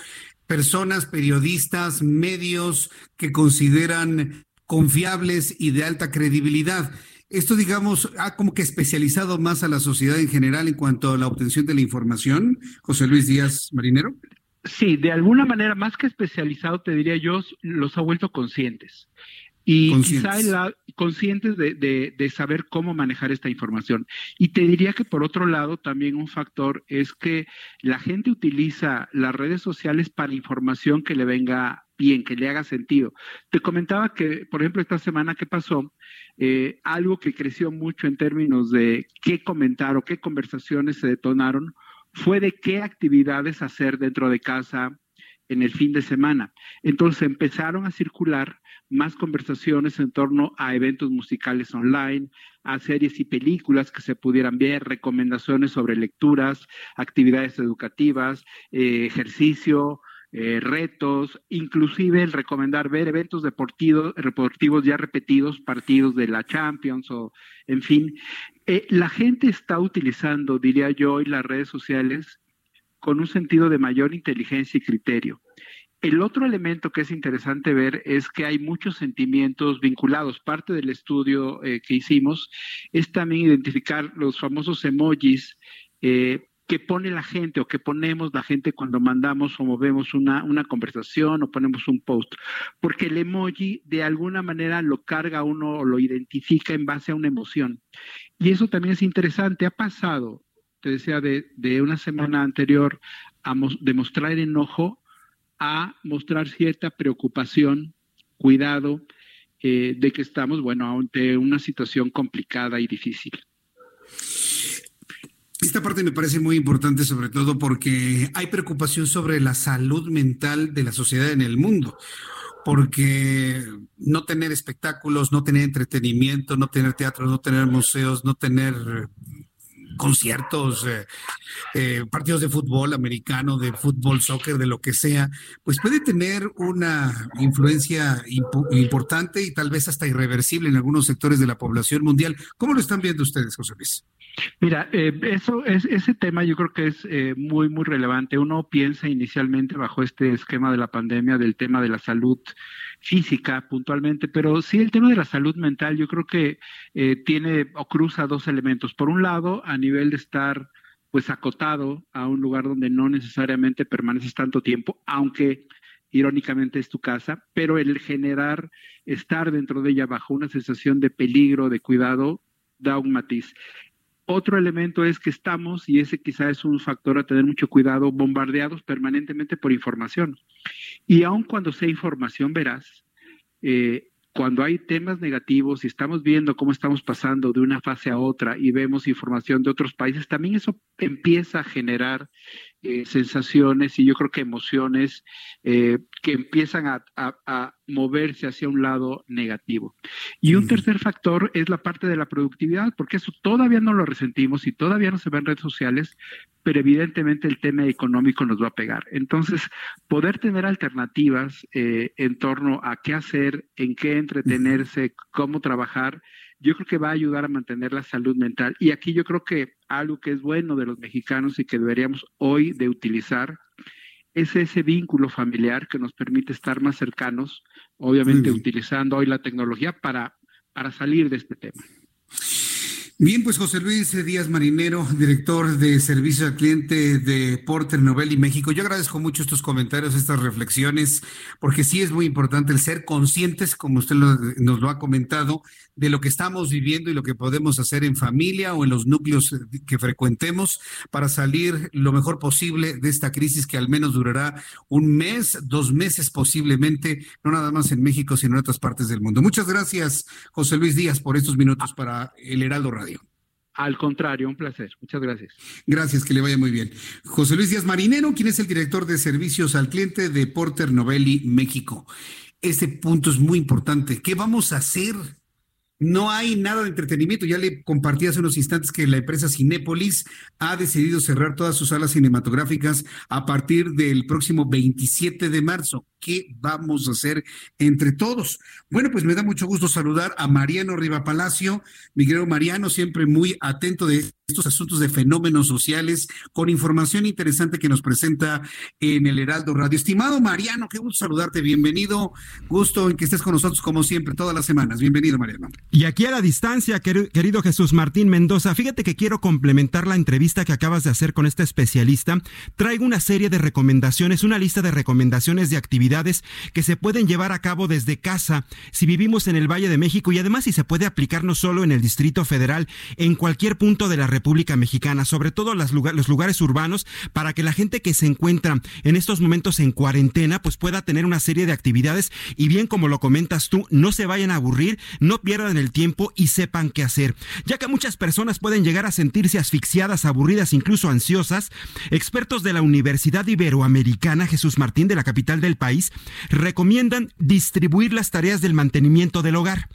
personas, periodistas, medios que consideran confiables y de alta credibilidad. Esto, digamos, ha como que especializado más a la sociedad en general en cuanto a la obtención de la información. José Luis Díaz Marinero. Sí, de alguna manera, más que especializado, te diría yo, los ha vuelto conscientes. Y quizá conscientes de, de, saber cómo manejar esta información. Y te diría que por otro lado, también un factor es que la gente utiliza las redes sociales para información que le venga bien, que le haga sentido. Te comentaba que, por ejemplo, esta semana que pasó, eh, algo que creció mucho en términos de qué comentar o qué conversaciones se detonaron fue de qué actividades hacer dentro de casa en el fin de semana. Entonces empezaron a circular más conversaciones en torno a eventos musicales online, a series y películas que se pudieran ver, recomendaciones sobre lecturas, actividades educativas, eh, ejercicio, eh, retos, inclusive el recomendar ver eventos deportivos, deportivos ya repetidos, partidos de la Champions o, en fin. Eh, la gente está utilizando, diría yo, hoy las redes sociales con un sentido de mayor inteligencia y criterio. El otro elemento que es interesante ver es que hay muchos sentimientos vinculados. Parte del estudio eh, que hicimos es también identificar los famosos emojis eh, que pone la gente o que ponemos la gente cuando mandamos o movemos una, una conversación o ponemos un post. Porque el emoji de alguna manera lo carga uno o lo identifica en base a una emoción. Y eso también es interesante. Ha pasado, te decía, de, de una semana anterior a demostrar enojo a mostrar cierta preocupación, cuidado eh, de que estamos, bueno, ante una situación complicada y difícil. Esta parte me parece muy importante, sobre todo porque hay preocupación sobre la salud mental de la sociedad en el mundo, porque no tener espectáculos, no tener entretenimiento, no tener teatros, no tener museos, no tener conciertos, eh, eh, partidos de fútbol americano, de fútbol, soccer, de lo que sea, pues puede tener una influencia importante y tal vez hasta irreversible en algunos sectores de la población mundial. ¿Cómo lo están viendo ustedes, José Luis? Mira, eh, eso es ese tema yo creo que es eh, muy muy relevante. Uno piensa inicialmente bajo este esquema de la pandemia del tema de la salud física puntualmente, pero sí el tema de la salud mental yo creo que eh, tiene o cruza dos elementos. Por un lado, a nivel de estar pues acotado a un lugar donde no necesariamente permaneces tanto tiempo, aunque irónicamente es tu casa, pero el generar estar dentro de ella bajo una sensación de peligro, de cuidado, da un matiz. Otro elemento es que estamos, y ese quizá es un factor a tener mucho cuidado, bombardeados permanentemente por información. Y aun cuando sea información veraz, eh, cuando hay temas negativos y estamos viendo cómo estamos pasando de una fase a otra y vemos información de otros países, también eso empieza a generar eh, sensaciones y yo creo que emociones eh, que empiezan a, moverse hacia un lado negativo. Y un tercer factor es la parte de la productividad, porque eso todavía no lo resentimos y todavía no se ve en redes sociales, pero evidentemente el tema económico nos va a pegar. Entonces, poder tener alternativas eh, en torno a qué hacer, en qué entretenerse, cómo trabajar, yo creo que va a ayudar a mantener la salud mental. Y aquí yo creo que algo que es bueno de los mexicanos y que deberíamos hoy de utilizar es ese vínculo familiar que nos permite estar más cercanos, obviamente utilizando hoy la tecnología para, para salir de este tema. Bien, pues José Luis Díaz Marinero, director de servicio al cliente de Porter Novelli México. Yo agradezco mucho estos comentarios, estas reflexiones, porque sí es muy importante el ser conscientes, como usted nos lo ha comentado, de lo que estamos viviendo y lo que podemos hacer en familia o en los núcleos que frecuentemos para salir lo mejor posible de esta crisis que al menos durará un mes, dos meses posiblemente, no nada más en México, sino en otras partes del mundo. Muchas gracias, José Luis Díaz, por estos minutos para el Heraldo Radio. Al contrario, un placer. Muchas gracias. Gracias, que le vaya muy bien. José Luis Díaz Marinero, quien es el director de servicios al cliente de Porter Novelli México. Ese punto es muy importante. ¿Qué vamos a hacer? No hay nada de entretenimiento. Ya le compartí hace unos instantes que la empresa Cinépolis ha decidido cerrar todas sus salas cinematográficas a partir del próximo 27 de marzo. ¿Qué vamos a hacer entre todos? Bueno, pues me da mucho gusto saludar a Mariano Riva Palacio. Mi querido Mariano, siempre muy atento de estos asuntos de fenómenos sociales, con información interesante que nos presenta en el Heraldo Radio. Estimado Mariano, qué gusto saludarte, bienvenido, gusto en que estés con nosotros como siempre, todas las semanas. Bienvenido, Mariano. Y aquí a la distancia, querido Jesús Martín Mendoza, fíjate que quiero complementar la entrevista que acabas de hacer con este especialista. Traigo una serie de recomendaciones, una lista de recomendaciones de actividades que se pueden llevar a cabo desde casa si vivimos en el Valle de México y además si se puede aplicar no solo en el Distrito Federal, en cualquier punto de la República Mexicana, sobre todo los lugares urbanos, para que la gente que se encuentra en estos momentos en cuarentena, pues pueda tener una serie de actividades y bien como lo comentas tú, no se vayan a aburrir, no pierdan el tiempo y sepan qué hacer. Ya que muchas personas pueden llegar a sentirse asfixiadas, aburridas, incluso ansiosas, expertos de la Universidad Iberoamericana Jesús Martín de la capital del país recomiendan distribuir las tareas del mantenimiento del hogar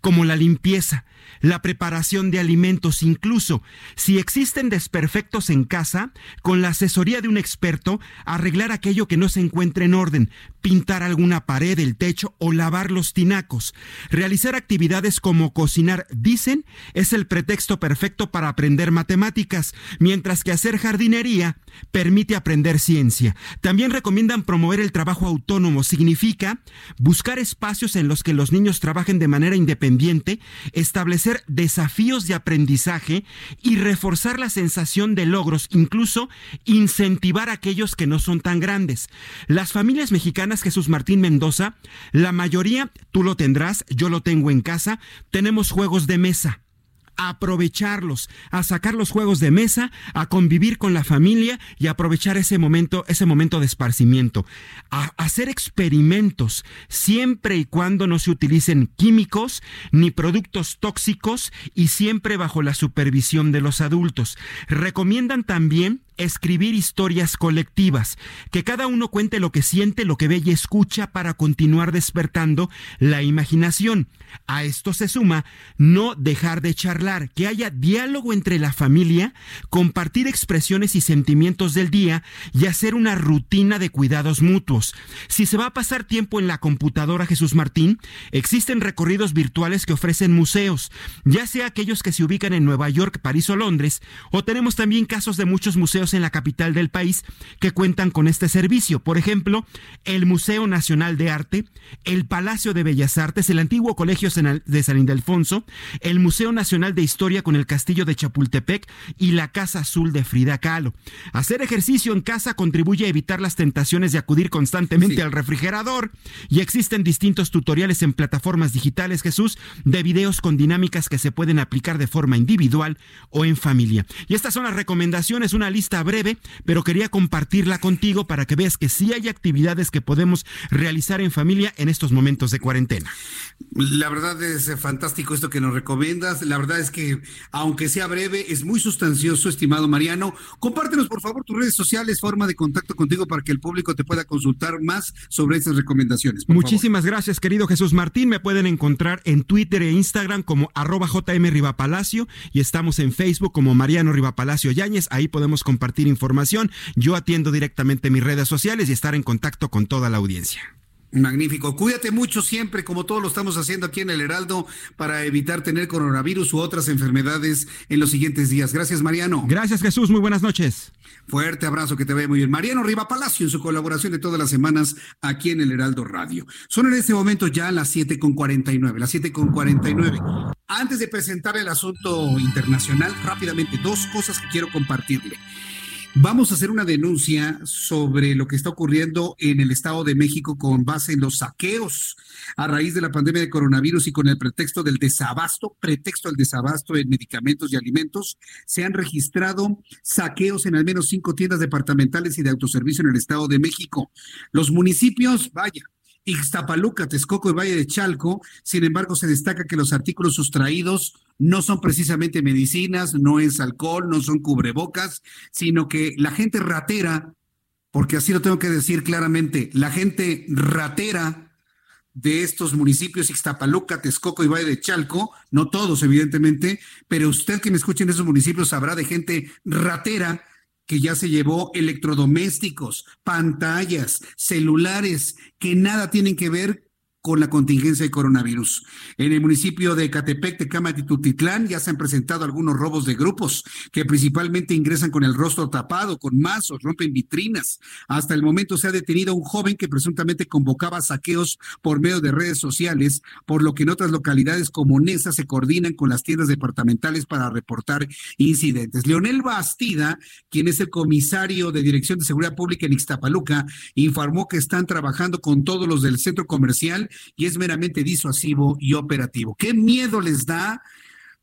como la limpieza, la preparación de alimentos, incluso si existen desperfectos en casa, con la asesoría de un experto, arreglar aquello que no se encuentre en orden, pintar alguna pared, el techo o lavar los tinacos. Realizar actividades como cocinar, dicen, es el pretexto perfecto para aprender matemáticas, mientras que hacer jardinería permite aprender ciencia. También recomiendan promover el trabajo autónomo, significa buscar espacios en los que los niños trabajen de manera independiente, establecer desafíos de aprendizaje y reforzar la sensación de logros, incluso incentivar a aquellos que no son tan grandes. Las familias mexicanas, Jesús Martín Mendoza, la mayoría, tú lo tendrás, yo lo tengo en casa, tenemos juegos de mesa aprovecharlos, a sacar los juegos de mesa, a convivir con la familia y aprovechar ese momento, ese momento de esparcimiento, a hacer experimentos siempre y cuando no se utilicen químicos ni productos tóxicos y siempre bajo la supervisión de los adultos. Recomiendan también escribir historias colectivas, que cada uno cuente lo que siente, lo que ve y escucha para continuar despertando la imaginación. A esto se suma no dejar de charlar, que haya diálogo entre la familia, compartir expresiones y sentimientos del día y hacer una rutina de cuidados mutuos. Si se va a pasar tiempo en la computadora Jesús Martín, existen recorridos virtuales que ofrecen museos, ya sea aquellos que se ubican en Nueva York, París o Londres, o tenemos también casos de muchos museos en la capital del país que cuentan con este servicio. Por ejemplo, el Museo Nacional de Arte, el Palacio de Bellas Artes, el antiguo Colegio de San Ildefonso, el Museo Nacional de Historia con el Castillo de Chapultepec y la Casa Azul de Frida Kahlo. Hacer ejercicio en casa contribuye a evitar las tentaciones de acudir constantemente al refrigerador y existen distintos tutoriales en plataformas digitales, Jesús, de videos con dinámicas que se pueden aplicar de forma individual o en familia. Y estas son las recomendaciones, una lista breve, pero quería compartirla contigo para que veas que sí hay actividades que podemos realizar en familia en estos momentos de cuarentena. La verdad es fantástico esto que nos recomiendas. La verdad es que, aunque sea breve, es muy sustancioso, estimado Mariano. Compártenos, por favor, tus redes sociales, forma de contacto contigo para que el público te pueda consultar más sobre estas recomendaciones. Muchísimas gracias, querido Jesús Martín. Me pueden encontrar en Twitter e Instagram como arroba JM Rivapalacio y estamos en Facebook como Mariano Rivapalacio Yáñez. Ahí podemos compartir información. Yo atiendo directamente mis redes sociales y estar en contacto con toda la audiencia. Magnífico. Cuídate mucho siempre, como todos lo estamos haciendo aquí en el Heraldo, para evitar tener coronavirus u otras enfermedades en los siguientes días. Gracias, Mariano. Gracias, Jesús. Muy buenas noches. Fuerte abrazo, que te vea muy bien. Mariano Riva Palacio en su colaboración de todas las semanas aquí en el Heraldo Radio. Son en este momento ya las siete con nueve, las siete con nueve. Antes de presentar el asunto internacional, rápidamente dos cosas que quiero compartirle. Vamos a hacer una denuncia sobre lo que está ocurriendo en el Estado de México con base en los saqueos a raíz de la pandemia de coronavirus y con el pretexto del desabasto, pretexto del desabasto en medicamentos y alimentos, se han registrado saqueos en al menos cinco tiendas departamentales y de autoservicio en el Estado de México. Los municipios, vaya, Ixtapaluca, Texcoco y Valle de Chalco. Sin embargo, se destaca que los artículos sustraídos no son precisamente medicinas, no es alcohol, no son cubrebocas, sino que la gente ratera, porque así lo tengo que decir claramente, la gente ratera de estos municipios, Ixtapaluca, Texcoco y Valle de Chalco, no todos evidentemente, pero usted que me escuche en esos municipios sabrá de gente ratera que ya se llevó electrodomésticos, pantallas, celulares, que nada tienen que ver con la contingencia de coronavirus. En el municipio de Catepec, Tecámac y Tutitlán ya se han presentado algunos robos de grupos que principalmente ingresan con el rostro tapado, con mazos, rompen vitrinas. Hasta el momento se ha detenido a un joven que presuntamente convocaba saqueos por medio de redes sociales, por lo que en otras localidades como Nesa se coordinan con las tiendas departamentales para reportar incidentes. Leonel Bastida, quien es el comisario de Dirección de Seguridad Pública en Ixtapaluca, informó que están trabajando con todos los del centro comercial y es meramente disuasivo y operativo. ¿Qué miedo les da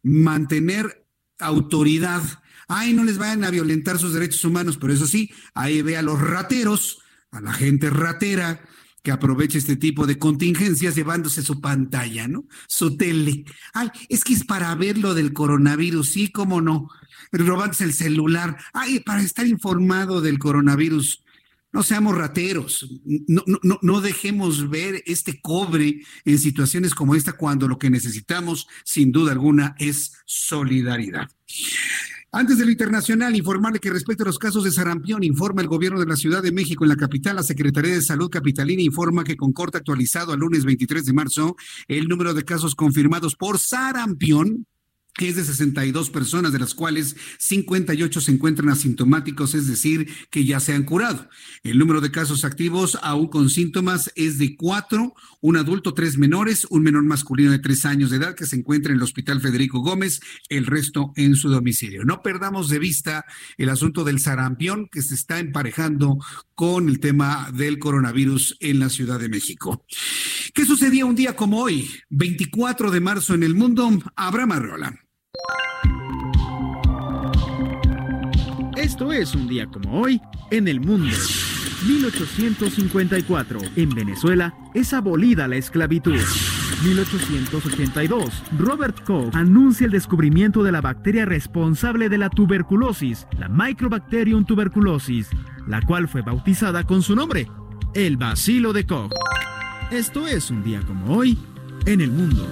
mantener autoridad? Ay, no les vayan a violentar sus derechos humanos, pero eso sí, ahí ve a los rateros, a la gente ratera que aprovecha este tipo de contingencias llevándose su pantalla, ¿no? Su tele. Ay, es que es para ver lo del coronavirus, sí, cómo no. Robándose el celular. Ay, para estar informado del coronavirus. No seamos rateros, no, no, no, dejemos ver este cobre en situaciones como esta cuando lo que necesitamos, sin duda alguna, es solidaridad. Antes de lo internacional, informarle que respecto a los casos de sarampión, informa el gobierno de la Ciudad de México en la capital, la Secretaría de Salud Capitalina informa que con corte actualizado al lunes 23 de marzo, el número de casos confirmados por sarampión es de 62 personas, de las cuales 58 se encuentran asintomáticos, es decir, que ya se han curado. El número de casos activos aún con síntomas es de cuatro, un adulto, tres menores, un menor masculino de tres años de edad que se encuentra en el Hospital Federico Gómez, el resto en su domicilio. No perdamos de vista el asunto del sarampión que se está emparejando con el tema del coronavirus en la Ciudad de México. ¿Qué sucedía un día como hoy, 24 de marzo en el mundo? Abraham Arrola. Esto es un día como hoy en el mundo. 1854. En Venezuela es abolida la esclavitud. 1882, Robert Koch anuncia el descubrimiento de la bacteria responsable de la tuberculosis, la Microbacterium tuberculosis, la cual fue bautizada con su nombre, el bacilo de Koch. Esto es un día como hoy en el mundo.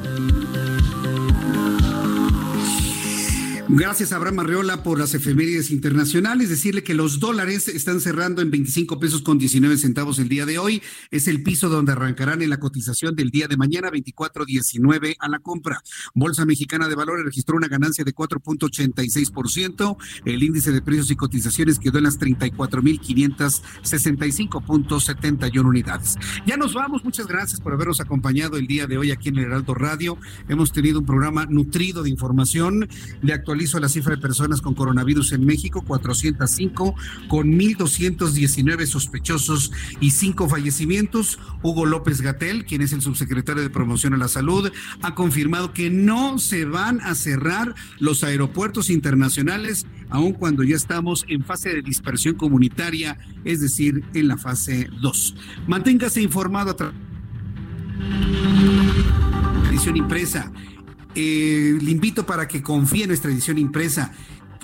Gracias Abraham Arreola por las efemérides internacionales. Decirle que los dólares están cerrando en 25 pesos con 19 centavos el día de hoy. Es el piso donde arrancarán en la cotización del día de mañana, 24.19 a la compra. Bolsa Mexicana de Valores registró una ganancia de 4.86%. El índice de precios y cotizaciones quedó en las 34.565.71 unidades. Ya nos vamos. Muchas gracias por habernos acompañado el día de hoy aquí en el Heraldo Radio. Hemos tenido un programa nutrido de información, de actualidad hizo la cifra de personas con coronavirus en México, 405, con 1.219 sospechosos y 5 fallecimientos. Hugo López Gatel, quien es el subsecretario de Promoción a la Salud, ha confirmado que no se van a cerrar los aeropuertos internacionales, aun cuando ya estamos en fase de dispersión comunitaria, es decir, en la fase 2. Manténgase informado a través edición impresa eh, le invito para que confíe en nuestra edición impresa.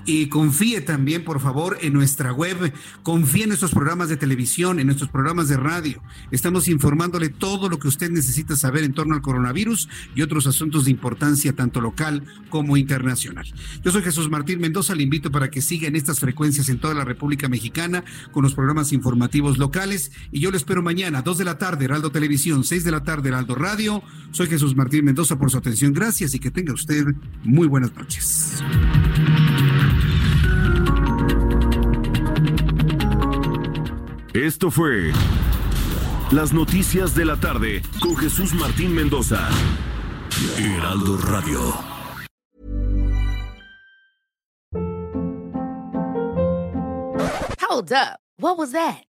Y confíe también, por favor, en nuestra web, confíe en nuestros programas de televisión, en nuestros programas de radio. Estamos informándole todo lo que usted necesita saber en torno al coronavirus y otros asuntos de importancia tanto local como internacional. Yo soy Jesús Martín Mendoza, le invito para que siga en estas frecuencias en toda la República Mexicana con los programas informativos locales y yo lo espero mañana, 2 de la tarde, Heraldo Televisión, 6 de la tarde, Heraldo Radio. Soy Jesús Martín Mendoza por su atención, gracias y que tenga usted muy buenas noches. Esto fue Las Noticias de la Tarde con Jesús Martín Mendoza. Heraldo Radio. Hold up. What was that?